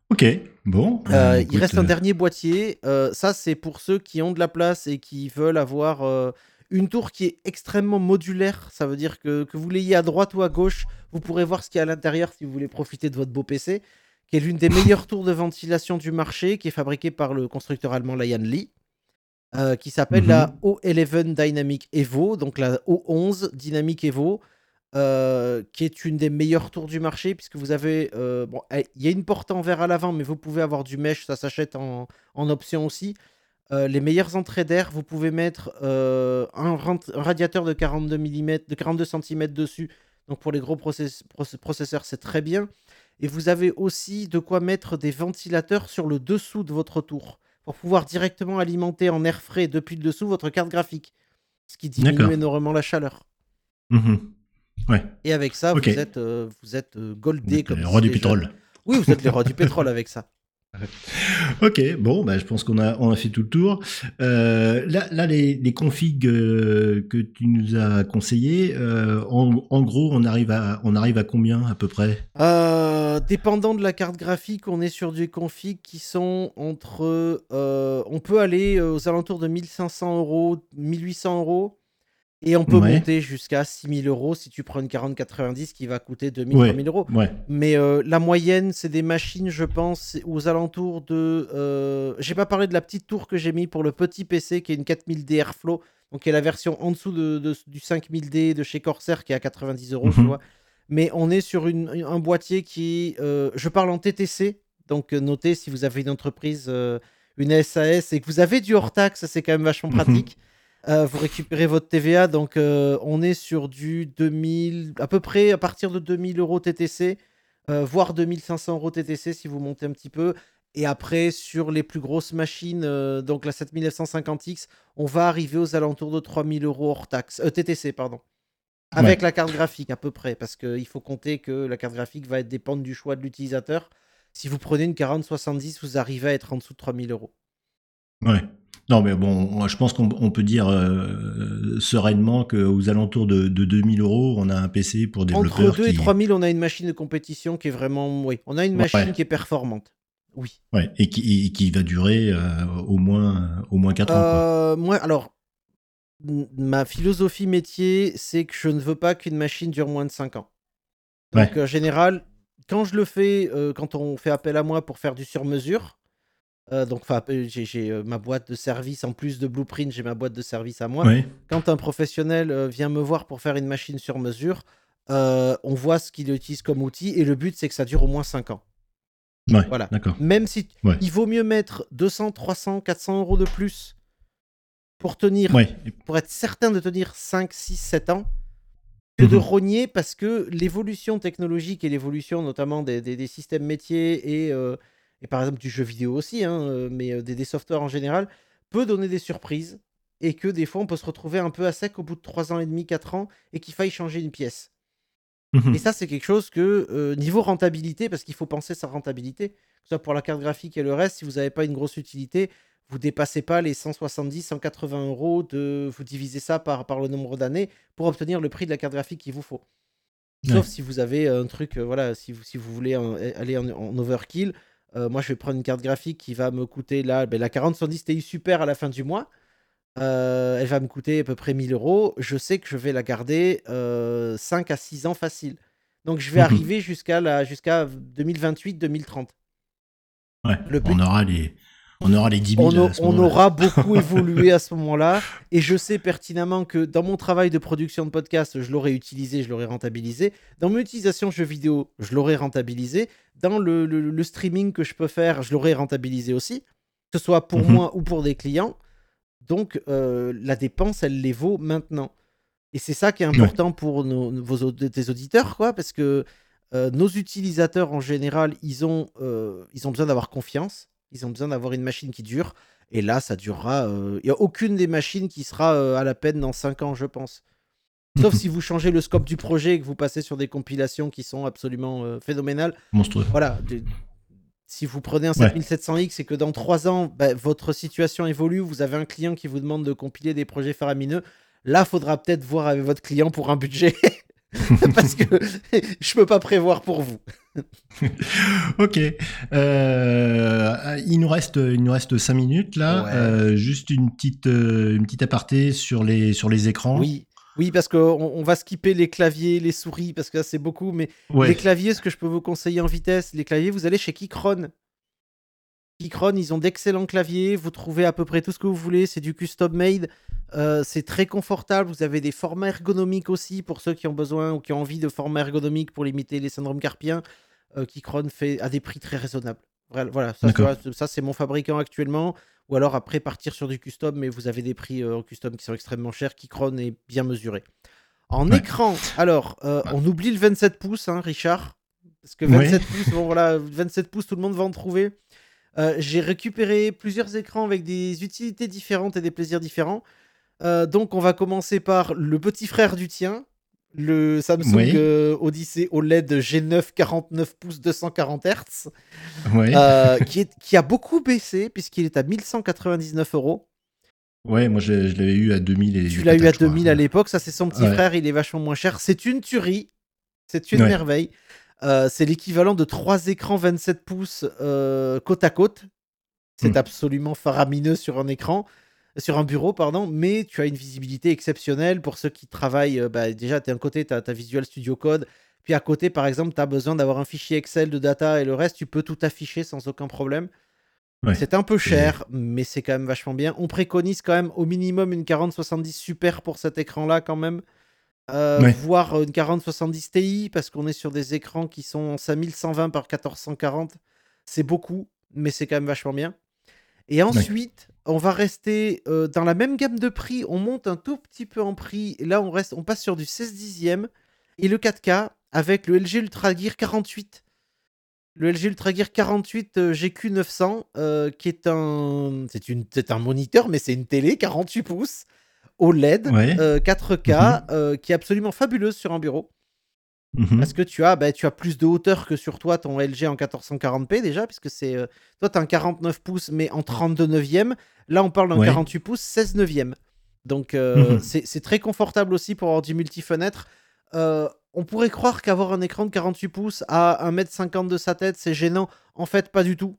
Ok, bon. Euh, il reste un dernier boîtier. Euh, ça, c'est pour ceux qui ont de la place et qui veulent avoir euh, Une tour qui est extrêmement modulaire, ça veut dire que, que vous l'ayez à droite ou à gauche, vous pourrez voir ce qu'il y a à l'intérieur si vous voulez profiter de votre beau PC, qui est l'une des meilleures tours de ventilation du marché, qui est fabriquée par le constructeur allemand Lion Lee, euh, qui s'appelle la Mhm. O11 Dynamic Evo, donc la O11 Dynamic Evo, euh, qui est une des meilleures tours du marché, puisque vous avez... euh, bon, eh, il y a une porte en verre à l'avant, mais vous pouvez avoir du mesh, ça s'achète en, en option aussi. Euh, les meilleures entrées d'air, vous pouvez mettre euh, un, radiateur de 42 mm, de 42 cm dessus. Donc pour les gros process- process- processeurs, c'est très bien. Et vous avez aussi de quoi mettre des ventilateurs sur le dessous de votre tour pour pouvoir directement alimenter en air frais depuis le dessous votre carte graphique, ce qui diminue énormément la chaleur. Ouais. Et avec ça, vous êtes, euh, vous êtes euh, goldé comme Le disent roi du les pétrole. Oui, vous êtes les rois du pétrole avec ça. Ok, bon, bah, je pense qu'on a, on a fait tout le tour. Euh, là, les, configs euh, que tu nous as conseillés, euh, en, gros, on arrive à, on arrive à combien à peu près? Dépendant de la carte graphique, on est sur des configs qui sont entre. on peut aller aux alentours de 1500 euros, 1800 euros. Et on peut Ouais. monter jusqu'à 6000 euros si tu prends une 4090 qui va coûter 2000, Ouais. 3000 euros. Ouais. Mais euh, la moyenne, c'est des machines, je pense, aux alentours de. euh, J'ai pas parlé de la petite tour que j'ai mis pour le petit PC qui est une 4000D Airflow, donc qui est la version en dessous de, de- du 5000D de chez Corsair qui est à 90 euros, tu Mhm. vois. Mais on est sur une, un boîtier qui. euh, je parle en TTC, donc euh, notez si vous avez une entreprise, une SAS et que vous avez du hors taxe, c'est quand même vachement Mhm. pratique. Euh, vous récupérez votre TVA, donc euh, on est sur du 2000, à peu près à partir de 2000 euros TTC, euh, voire 2500 euros TTC si vous montez un petit peu. Et après, sur les plus grosses machines, donc la 7950X, on va arriver aux alentours de 3000 euros hors taxe, euh, TTC, pardon. Avec la carte graphique à peu près, parce qu'il faut compter que la carte graphique va être dépendre du choix de l'utilisateur. Si vous prenez une 4070, vous arrivez à être en dessous de 3000 euros. Ouais. Non, mais bon, je pense qu'on on peut dire euh, sereinement qu'aux alentours de, de 2000 euros, on a un PC pour développeurs Entre 2 et qui, 3000, on a une machine de compétition qui est vraiment. Oui, on a une Ouais. machine qui est performante. Oui. ouais, et qui, et qui va durer euh, au moins, au moins 4 ans. quoi. Euh, moi, alors, ma philosophie métier, c'est que je ne veux pas qu'une machine dure moins de 5 ans. Donc, en général, quand je le fais, quand on fait appel à moi pour faire du sur-mesure, euh, donc euh, j'ai euh, ma boîte de service, en plus de Blueprint, j'ai ma boîte de service à moi. Quand un professionnel euh, vient me voir pour faire une machine sur mesure, on voit ce qu'il utilise comme outil et le but, c'est que ça dure au moins 5 ans. Ouais. Voilà. Même si Ouais. il vaut mieux mettre 200, 300, 400 euros de plus pour tenir, Ouais. pour être certain de tenir 5, 6, 7 ans, que de Mhm. rogner parce que l'évolution technologique et l'évolution notamment des, des- des systèmes métiers et, et par exemple du jeu vidéo aussi, hein, euh, mais euh, des, des softwares en général, peut donner des surprises et que des fois on peut se retrouver un peu à sec au bout de 3 ans et demi, 4 ans et qu'il faille changer une pièce. Et ça, c'est quelque chose que, euh, niveau rentabilité, parce qu'il faut penser sa rentabilité, que ce soit pour la carte graphique et le reste, si vous n'avez pas une grosse utilité, vous dépassez pas les 170, 180 euros, de, vous divisez ça par, par le nombre d'années pour obtenir le prix de la carte graphique qu'il vous faut. Sauf Ouais. si vous avez un truc, euh, voilà, si vous, si vous voulez aller en, en overkill, euh, moi je vais prendre une carte graphique qui va me coûter là, ben, la 4070 Ti Super à la fin du mois. Euh, elle va me coûter à peu près 1000 euros. Je sais que je vais la garder euh, 5 à 6 ans facile. Donc je vais Mhm. arriver jusqu'à la jusqu'à 2028-2030. Ouais. Le but- On aura les, on aura les 10 000 On, a- aura beaucoup évolué à ce moment-là. Et je sais pertinemment que dans mon travail de production de podcast, je l'aurais utilisé, je l'aurais rentabilisé. Dans mon utilisation jeux vidéo, je l'aurais rentabilisé. Dans le, le- le streaming que je peux faire, je l'aurais rentabilisé aussi. Que ce soit pour Mhm. moi ou pour des clients. Donc euh, la dépense, elle les vaut maintenant. Et c'est ça qui est important pour nos, vos, tes auditeurs, quoi, parce que euh, nos utilisateurs en général, ils ont, euh, ils ont besoin d'avoir confiance, ils ont besoin d'avoir une machine qui dure. Et là, ça durera. Il n'y a aucune des machines qui sera euh, à la peine dans 5 ans, je pense. Sauf si vous changez le scope du projet et que vous passez sur des compilations qui sont absolument euh, phénoménales. Monstrueux. Voilà. Si vous prenez un Ouais. 7700X et que dans 3 ans, bah, votre situation évolue, vous avez un client qui vous demande de compiler des projets faramineux, là, faudra peut-être voir avec votre client pour un budget. Parce que je peux pas prévoir pour vous. ok. Euh, il nous reste, il nous reste cinq minutes là. Ouais. Euh, juste une petite, euh, une petite aparté sur les, sur les écrans. Oui, oui, parce qu'on on va skipper les claviers, les souris, parce que là c'est beaucoup, mais Ouais. les claviers, ce que je peux vous conseiller en vitesse, les claviers, vous allez chez Keychron. Keychron, ils ont d'excellents claviers, vous trouvez à peu près tout ce que vous voulez, c'est du custom made, euh, c'est très confortable, vous avez des formats ergonomiques aussi pour ceux qui ont besoin ou qui ont envie de formats ergonomiques pour limiter les syndromes carpiens. Euh, Keychron fait à des prix très raisonnables. Voilà, ça, c'est mon fabricant actuellement. Ou alors après partir sur du custom, mais vous avez des prix euh, en custom qui sont extrêmement chers. Keychron est bien mesuré. En Ouais. écran, alors, euh, on oublie le 27 pouces, hein, Richard. Parce que Ouais. 27 pouces, bon voilà, 27 pouces, tout le monde va en trouver. J'ai récupéré plusieurs écrans avec des utilités différentes et des plaisirs différents. Euh, donc, on va commencer par le petit frère du tien, le Samsung Oui. euh, Odyssey OLED G9 49 pouces 240 Hz, Ouais. euh, qui, est- qui a beaucoup baissé puisqu'il est à 1199 euros. Ouais, moi je, je l'avais eu à 2000 et Tu l'as eu à patates, je crois. 2000 à l'époque, ça c'est son petit Ouais. frère, il est vachement moins cher. C'est une tuerie, c'est une Ouais. merveille. Euh, c'est l'équivalent de trois écrans 27 pouces côte à côte. C'est Mm. absolument faramineux sur un écran, sur un bureau, pardon, mais tu as une visibilité exceptionnelle pour ceux qui travaillent. euh, bah, déjà, tu un côté, tu as ta Visual Studio Code, puis à côté, par exemple, tu as besoin d'avoir un fichier Excel de data et le reste, tu peux tout afficher sans aucun problème. Ouais. C'est un peu cher, mais c'est quand même vachement bien. On préconise quand même au minimum une 4070 Super pour cet écran-là, quand même. Euh, Ouais. Voire une 4070 Ti, parce qu'on est sur des écrans qui sont en 5120 par 1440. C'est beaucoup, mais c'est quand même vachement bien. Et ensuite, on va rester euh, dans la même gamme de prix. On monte un tout petit peu en prix. Et là, on, reste, on passe sur du 16 dixième et le 4K avec le LG Ultra Gear 48. Le LG Ultra Gear 48 euh, GQ900, euh, qui est un, c'est une, c'est un moniteur, mais c'est une télé 48 pouces OLED Ouais. euh, 4K euh, qui est absolument fabuleuse sur un bureau. Mhm. Parce que tu as, bah, tu as plus de hauteur que sur toi ton LG en 1440p déjà, puisque c'est. euh, toi, tu as un 49 pouces, mais en 32 neuvième. Là, on parle d'un Ouais. 48 pouces, 16 neuvième. Donc, euh, Mhm. c'est très confortable aussi pour avoir du multi-fenêtre. Euh, on pourrait croire qu'avoir un écran de 48 pouces à 1m50 de sa tête, c'est gênant. En fait, pas du tout.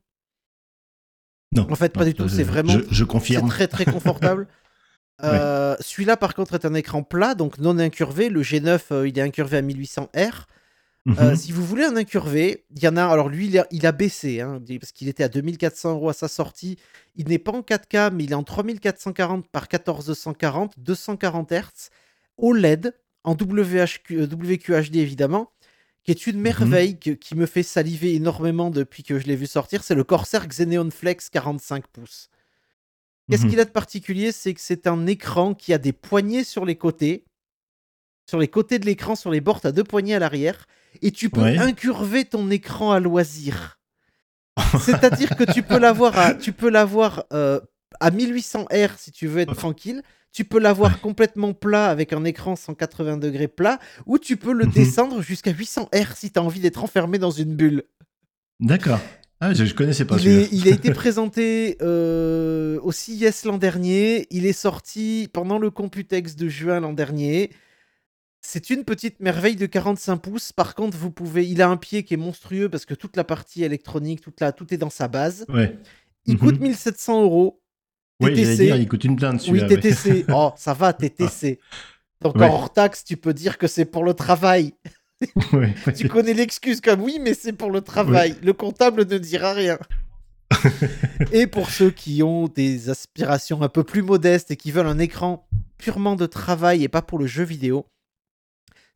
Non. En fait, pas du tout. C'est vraiment. Je, je C'est confirme. très très confortable. Euh, Celui-là, par contre, est un écran plat, donc non incurvé. Le G9, euh, il est incurvé à 1800R. Mhm. Euh, si vous voulez un incurvé, il y en a. Alors lui, il a, il a baissé, hein, parce qu'il était à 2400 euros à sa sortie. Il n'est pas en 4K, mais il est en 3440 par 1440, 240 Hz, OLED, en WHQ, WQHD évidemment, qui est une merveille que- qui me fait saliver énormément depuis que je l'ai vu sortir. C'est le Corsair Xeneon Flex 45 pouces. Qu'est-ce Mhm. qu'il a de particulier? C'est que c'est un écran qui a des poignées sur les côtés. Sur les côtés de l'écran, sur les bords, tu as deux poignées à l'arrière. Et tu peux Ouais. incurver ton écran à loisir. C'est-à-dire que tu peux l'avoir à, tu peux l'avoir euh, à 1800 R si tu veux être tranquille. Tu peux l'avoir complètement plat avec un écran 180 degrés plat. Ou tu peux le Mhm. descendre jusqu'à 800 R si tu as envie d'être enfermé dans une bulle. D'accord. Ah, je, je connaissais pas Il, celui-là. est- il a été présenté euh, au CES l'an dernier. Il est sorti pendant le Computex de juin l'an dernier. C'est une petite merveille de 45 pouces. Par contre, vous pouvez. Il a un pied qui est monstrueux parce que toute la partie électronique, toute la, tout est dans sa base. Ouais. Il Mhm. coûte 1700 euros. Oui, dire, il coûte une blinde Oui, celui-là. ouais. TTC. Oh, ça va, TTC. Donc Ouais. en hors taxe, tu peux dire que c'est pour le travail. Ouais. Tu connais l'excuse comme oui, mais c'est pour le travail. Le comptable ne dira rien. et pour ceux qui ont des aspirations un peu plus modestes et qui veulent un écran purement de travail et pas pour le jeu vidéo,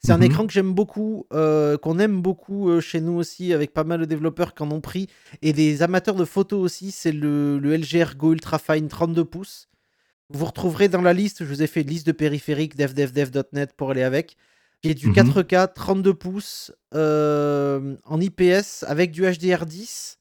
c'est un Mhm. écran que j'aime beaucoup, euh, qu'on aime beaucoup euh, chez nous aussi, avec pas mal de développeurs qui en ont pris, et des amateurs de photos aussi. C'est le, le LG Ergo Ultra Fine 32 pouces. Vous retrouverez dans la liste, je vous ai fait une liste de périphériques devdevdev.net pour aller avec, qui est du Mhm. 4K 32 pouces euh, en IPS avec du HDR10.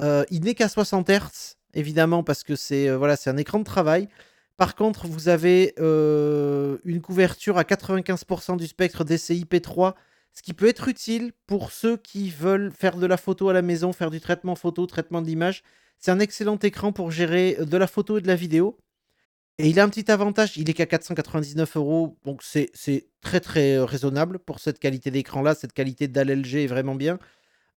Euh, il n'est qu'à 60 Hz, évidemment, parce que c'est euh, voilà, c'est un écran de travail. Par contre, vous avez une couverture à 95% du spectre DCI-P3, ce qui peut être utile pour ceux qui veulent faire de la photo à la maison, faire du traitement photo, traitement de l'image. C'est un excellent écran pour gérer de la photo et de la vidéo. Et il a un petit avantage, il est qu'à 499 euros, donc c'est très très euh, raisonnable pour cette qualité d'écran-là. Cette qualité dalle LG est vraiment bien.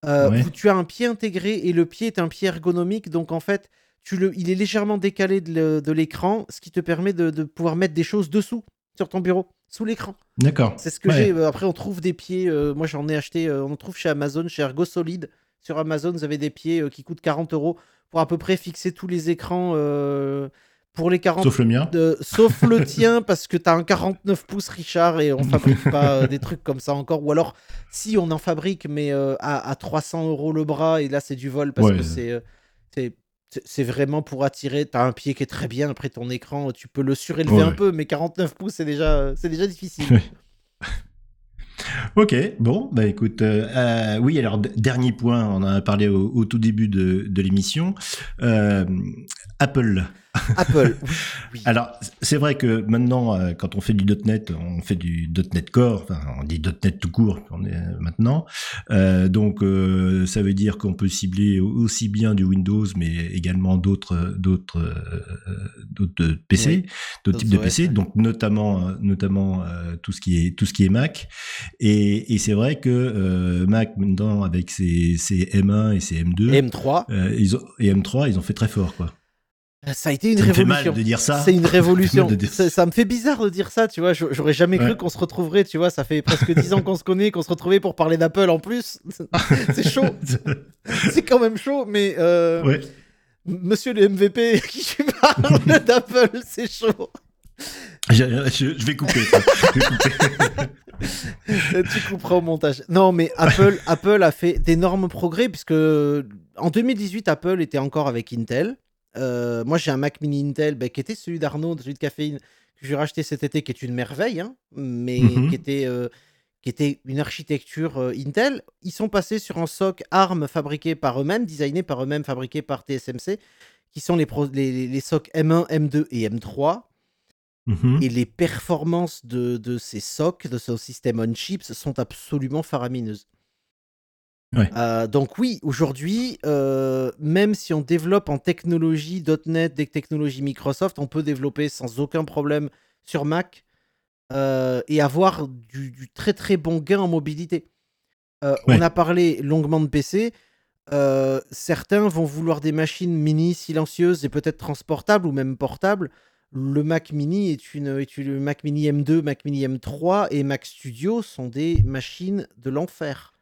Euh, Ouais. où tu as un pied intégré et le pied est un pied ergonomique. Donc en fait, tu le, il est légèrement décalé de l'écran, ce qui te permet de, de pouvoir mettre des choses dessous, sur ton bureau, sous l'écran. D'accord. C'est ce que Ouais. j'ai. Euh, Après, on trouve des pieds. euh, moi, j'en ai acheté. euh, on en trouve chez Amazon, chez Ergo Solid. Sur Amazon, vous avez des pieds qui coûtent 40 euros pour à peu près fixer tous les écrans. euh, pour les 40 Sauf le mien. sauf le tien parce que tu as un 49 pouces Richard et on fabrique pas euh, des trucs comme ça encore ou alors si on en fabrique mais euh, à, à 300 euros le bras et là c'est du vol parce Ouais. que c'est euh, c'est c'est- vraiment pour attirer tu as un pied qui est très bien après ton écran tu peux le surélever Ouais, un ouais. peu mais 49 pouces c'est déjà c'est déjà difficile. Ok, bon, bah écoute, euh, euh, oui, alors dernier point, on en a parlé au, au tout début de, de l'émission, euh, Apple. Apple oui, oui. Alors, c'est vrai que maintenant, euh, quand on fait du .NET, on fait du .NET Core, enfin, on dit .NET tout court, on est euh, maintenant. Euh, donc, euh, ça veut dire qu'on peut cibler aussi bien du Windows, mais également d'autres, d'autres, euh, d'autres PC, Oui, d'autres types de PC, OS, donc notamment, euh, notamment euh, tout ce qui est tout ce qui est Mac. Et, et c'est vrai que euh, Mac maintenant avec ses, ses M1 et ses M2 Et M3 euh, ils ont, et M3, ils ont fait très fort, quoi. Ça a été une Ça me fait révolution mal de dire ça. c'est une révolution ça, ça me fait bizarre de dire ça tu vois j'aurais jamais cru qu'on se retrouverait tu vois ça fait presque 10 ans qu'on se connaît qu'on se retrouvait pour parler d'Apple en plus c'est chaud c'est quand même chaud, mais euh, ouais. monsieur le MVP qui tu parles d'Apple, c'est chaud. Je, je- je vais couper. Je vais couper. Euh, tu couperas au montage. Non, mais Apple, Apple a fait d'énormes progrès puisque en 2018, Apple était encore avec Intel. Euh, moi, j'ai un Mac Mini Intel ben, qui était celui d'Arnaud, celui de Caféine, que j'ai racheté cet été, qui est une merveille, hein, mais qui était euh, qui était une architecture euh, Intel. Ils sont passés sur un SoC ARM fabriqué par eux-mêmes, designé par eux-mêmes, fabriqué par TSMC, qui sont les, pro- les, les- les SoC M1, M2 et M3. Mhm. Et les performances de, de ces SoC, de ce système on chips, sont absolument faramineuses. Ouais. Euh, donc oui, aujourd'hui, euh, même si on développe en technologie .NET, des technologies Microsoft, on peut développer sans aucun problème sur Mac euh, et avoir du, du très très bon gain en mobilité. Ouais. On a parlé longuement de PC. Certains vont vouloir des machines mini silencieuses et peut-être transportables ou même portables. Le Mac Mini est une, est une- le Mac Mini M2, Mac Mini M3 et Mac Studio sont des machines de l'enfer.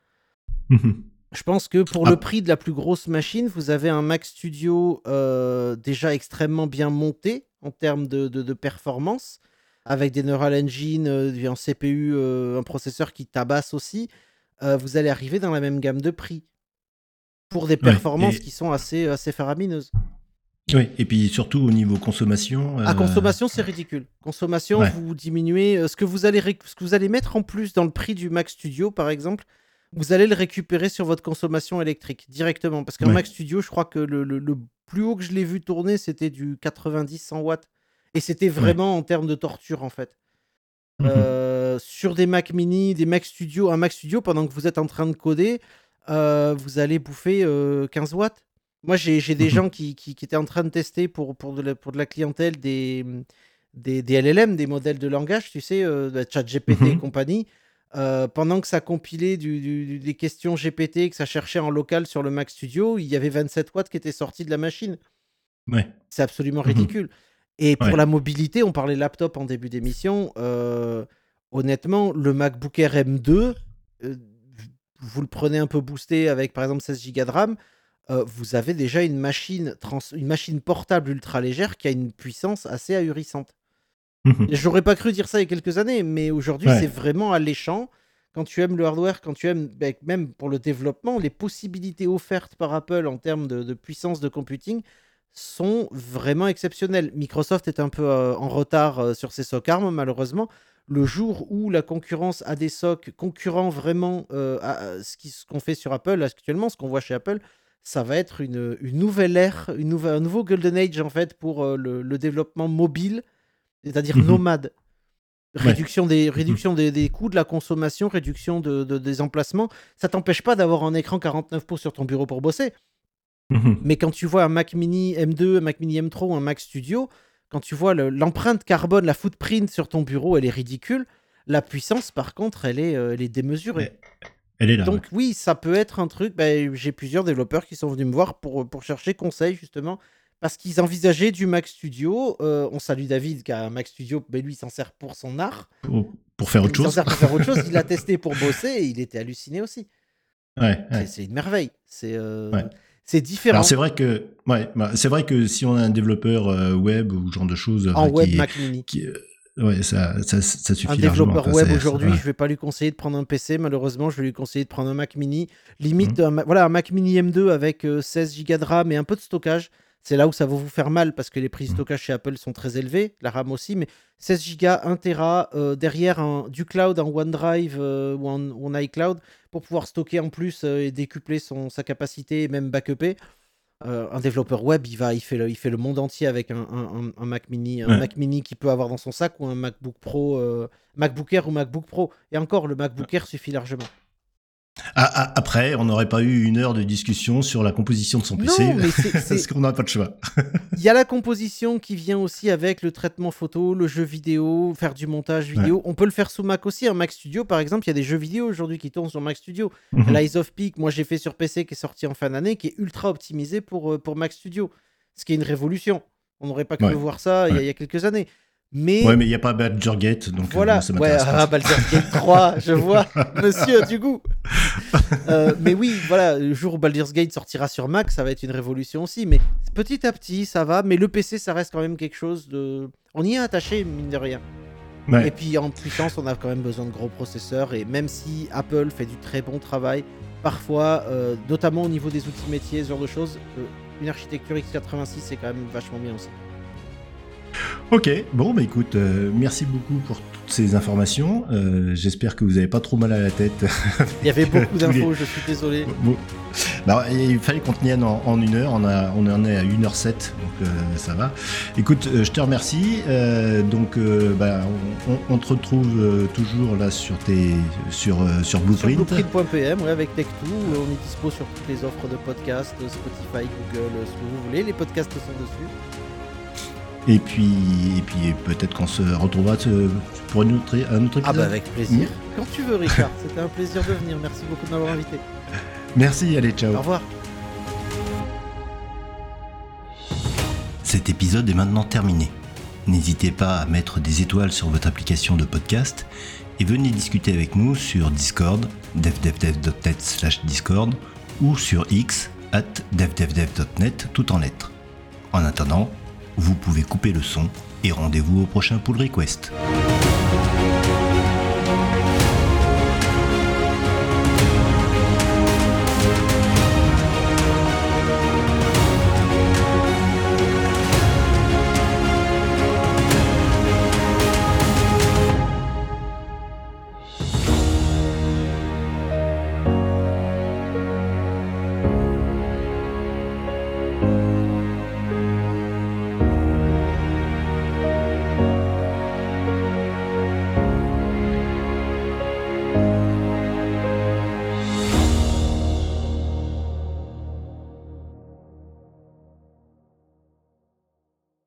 Je pense que pour Ah. le prix de la plus grosse machine, vous avez un Mac Studio euh, déjà extrêmement bien monté en termes de, de- de performance, avec des Neural Engine, euh, un CPU, euh, un processeur qui tabasse aussi. Euh, vous allez arriver dans la même gamme de prix pour des performances et- qui sont assez, assez faramineuses. Oui, et puis surtout au niveau consommation. À euh, consommation, c'est ridicule. Consommation, Ouais. vous diminuez ce que vous allez ce que vous allez mettre en plus dans le prix du Mac Studio, par exemple. Vous allez le récupérer sur votre consommation électrique directement. Parce qu'un Ouais. Mac Studio, je crois que le, le- le plus haut que je l'ai vu tourner, c'était du 90-100 watts. Et c'était vraiment en termes de torture, en fait. Mhm. Euh, sur des Mac Mini, des Mac Studio, un Mac Studio, pendant que vous êtes en train de coder, euh, vous allez bouffer euh, 15 watts. Moi, j'ai des Mhm. gens qui, qui- qui étaient en train de tester pour, pour, de, la, pour de la clientèle des, des, des LLM, des modèles de langage, tu sais, euh, de ChatGPT et Mhm. compagnie. Euh, pendant que ça compilait du- du- des questions GPT, que ça cherchait en local sur le Mac Studio, il y avait 27 watts qui étaient sortis de la machine. Ouais. C'est absolument Mhm. ridicule. Et pour Ouais. la mobilité, on parlait laptop en début d'émission. euh, honnêtement, le MacBook Air M2, euh, vous le prenez un peu boosté avec par exemple 16 Go de RAM, vous avez déjà une machine, trans- une machine portable ultra légère qui a une puissance assez ahurissante. Mhm. J'aurais pas cru dire ça il y a quelques années, mais aujourd'hui Ouais. c'est vraiment alléchant. Quand tu aimes le hardware, quand tu aimes ben, même pour le développement, les possibilités offertes par Apple en termes de, de puissance de computing sont vraiment exceptionnelles. Microsoft est un peu euh, en retard euh, sur ses SOC ARM, malheureusement. Le jour où la concurrence a des SOC concurrents vraiment euh, à, à ce qu'on fait sur Apple actuellement, ce qu'on voit chez Apple, ça va être une, une nouvelle ère, une un nouveau Golden Age en fait pour le, le développement mobile, c'est-à-dire Mhm. nomade. Ouais. Réduction, des, réduction des, des coûts de la consommation, réduction de, de- des emplacements. Ça t'empêche pas d'avoir un écran 49 pouces sur ton bureau pour bosser. Mhm. Mais quand tu vois un Mac Mini M2, un Mac Mini M3 ou un Mac Studio, quand tu vois le- l'empreinte carbone, la footprint sur ton bureau, elle est ridicule. La puissance, par contre, elle est, euh, elle est démesurée. Elle est là. Donc oui, ça peut être un truc. ben, J'ai plusieurs développeurs qui sont venus me voir pour, pour chercher conseil justement parce qu'ils envisageaient du Mac Studio. Euh, on salue David qui a un Mac Studio, mais lui il s'en sert pour son art. Pour, pour faire autre il s'en chose. sert pour faire autre chose. Il l'a testé pour bosser et il était halluciné aussi. Ouais, C'est- ouais. C'est une merveille. C'est euh, Ouais. différent. C'est vrai que ouais, bah, vrai que si on a un développeur euh, web ou ce genre de choses en web qui, Mac Mini. qui, ouais, ça, ça, ça suffit Un développeur web aujourd'hui, je vais pas lui conseiller de prendre un PC. Malheureusement, je vais lui conseiller de prendre un Mac Mini. Limite, un, Ma- voilà, un Mac Mini M2 avec euh, 16 Go de RAM et un peu de stockage. C'est là où ça va vous faire mal parce que les prix de Mhm. stockage chez Apple sont très élevés, la RAM aussi, mais 16 Go, 1 Tera, euh, derrière un, du cloud, en OneDrive euh, ou, en iCloud pour pouvoir stocker en plus euh, et décupler son, sa capacité et même backuper. Un développeur web, il va, il fait le, il fait le monde entier avec un, un- un- un Mac Mini, un Ouais. Mac Mini qu'il peut avoir dans son sac ou un MacBook Pro, MacBook Air ou MacBook Pro. Et encore, le MacBook Air suffit largement. Ah, ah, après, on n'aurait pas eu une heure de discussion sur la composition de son PC Non, mais parce qu'on n'a pas de choix. il y a la composition qui vient aussi avec le traitement photo, le jeu vidéo, faire du montage vidéo. On peut le faire sous Mac aussi. Un Mac Studio, par exemple, il y a des jeux vidéo aujourd'hui qui tournent sur Mac Studio. Mhm. L'Eyes of Peak, moi j'ai fait sur PC qui est sorti en fin d'année, qui est ultra optimisé pour, euh, pour Mac Studio. Ce qui est une révolution. On n'aurait pas cru Ouais. voir ça il y a- Ouais. il y, a quelques années. Mais Ouais, mais il n'y a pas Badger Gate, donc euh, voilà, ça ouais, ah, Gate 3, je vois, monsieur du goût. Euh, mais oui, voilà, le jour où Baldur's Gate sortira sur Mac, ça va être une révolution aussi. Mais petit à petit, ça va. Mais le PC, ça reste quand même quelque chose de. On y est attaché, mine de rien. Ouais. Et puis en puissance, on a quand même besoin de gros processeurs. Et même si Apple fait du très bon travail, parfois, euh, notamment au niveau des outils métiers, ce genre de choses, euh, une architecture x86, c'est quand même vachement bien aussi. Ok, bon, bah écoute, euh, merci beaucoup pour toutes ces informations. Euh, J'espère que vous n'avez pas trop mal à la tête. Il y avait beaucoup Tous les- d'infos, je suis désolé. Bon. Bah, il fallait qu'on tienne en, en une heure, on, a, on en est à 1h07, donc euh, ça va. Écoute, euh, je te remercie. Euh, donc, euh, bah, on, on- te retrouve toujours là sur, tes, sur, sur Sur Blueprint. blueprint.pm, ouais, avec Tech2, euh, on est dispo sur toutes les offres de podcasts, Spotify, Google, ce que vous voulez. Les podcasts sont dessus. Et puis, et puis peut-être qu'on se retrouvera euh, pour une autre, un autre épisode. Ah bah avec plaisir. Mm. Quand tu veux Richard, c'était un plaisir de venir. Merci beaucoup de m'avoir invité. Merci, allez, ciao. Au revoir. Cet épisode est maintenant terminé. N'hésitez pas à mettre des étoiles sur votre application de podcast et venez discuter avec nous sur Discord, devdevdev.net slash Discord ou sur X at devdevdev.net tout en lettres. En attendant, vous pouvez couper le son et rendez-vous au prochain pull request.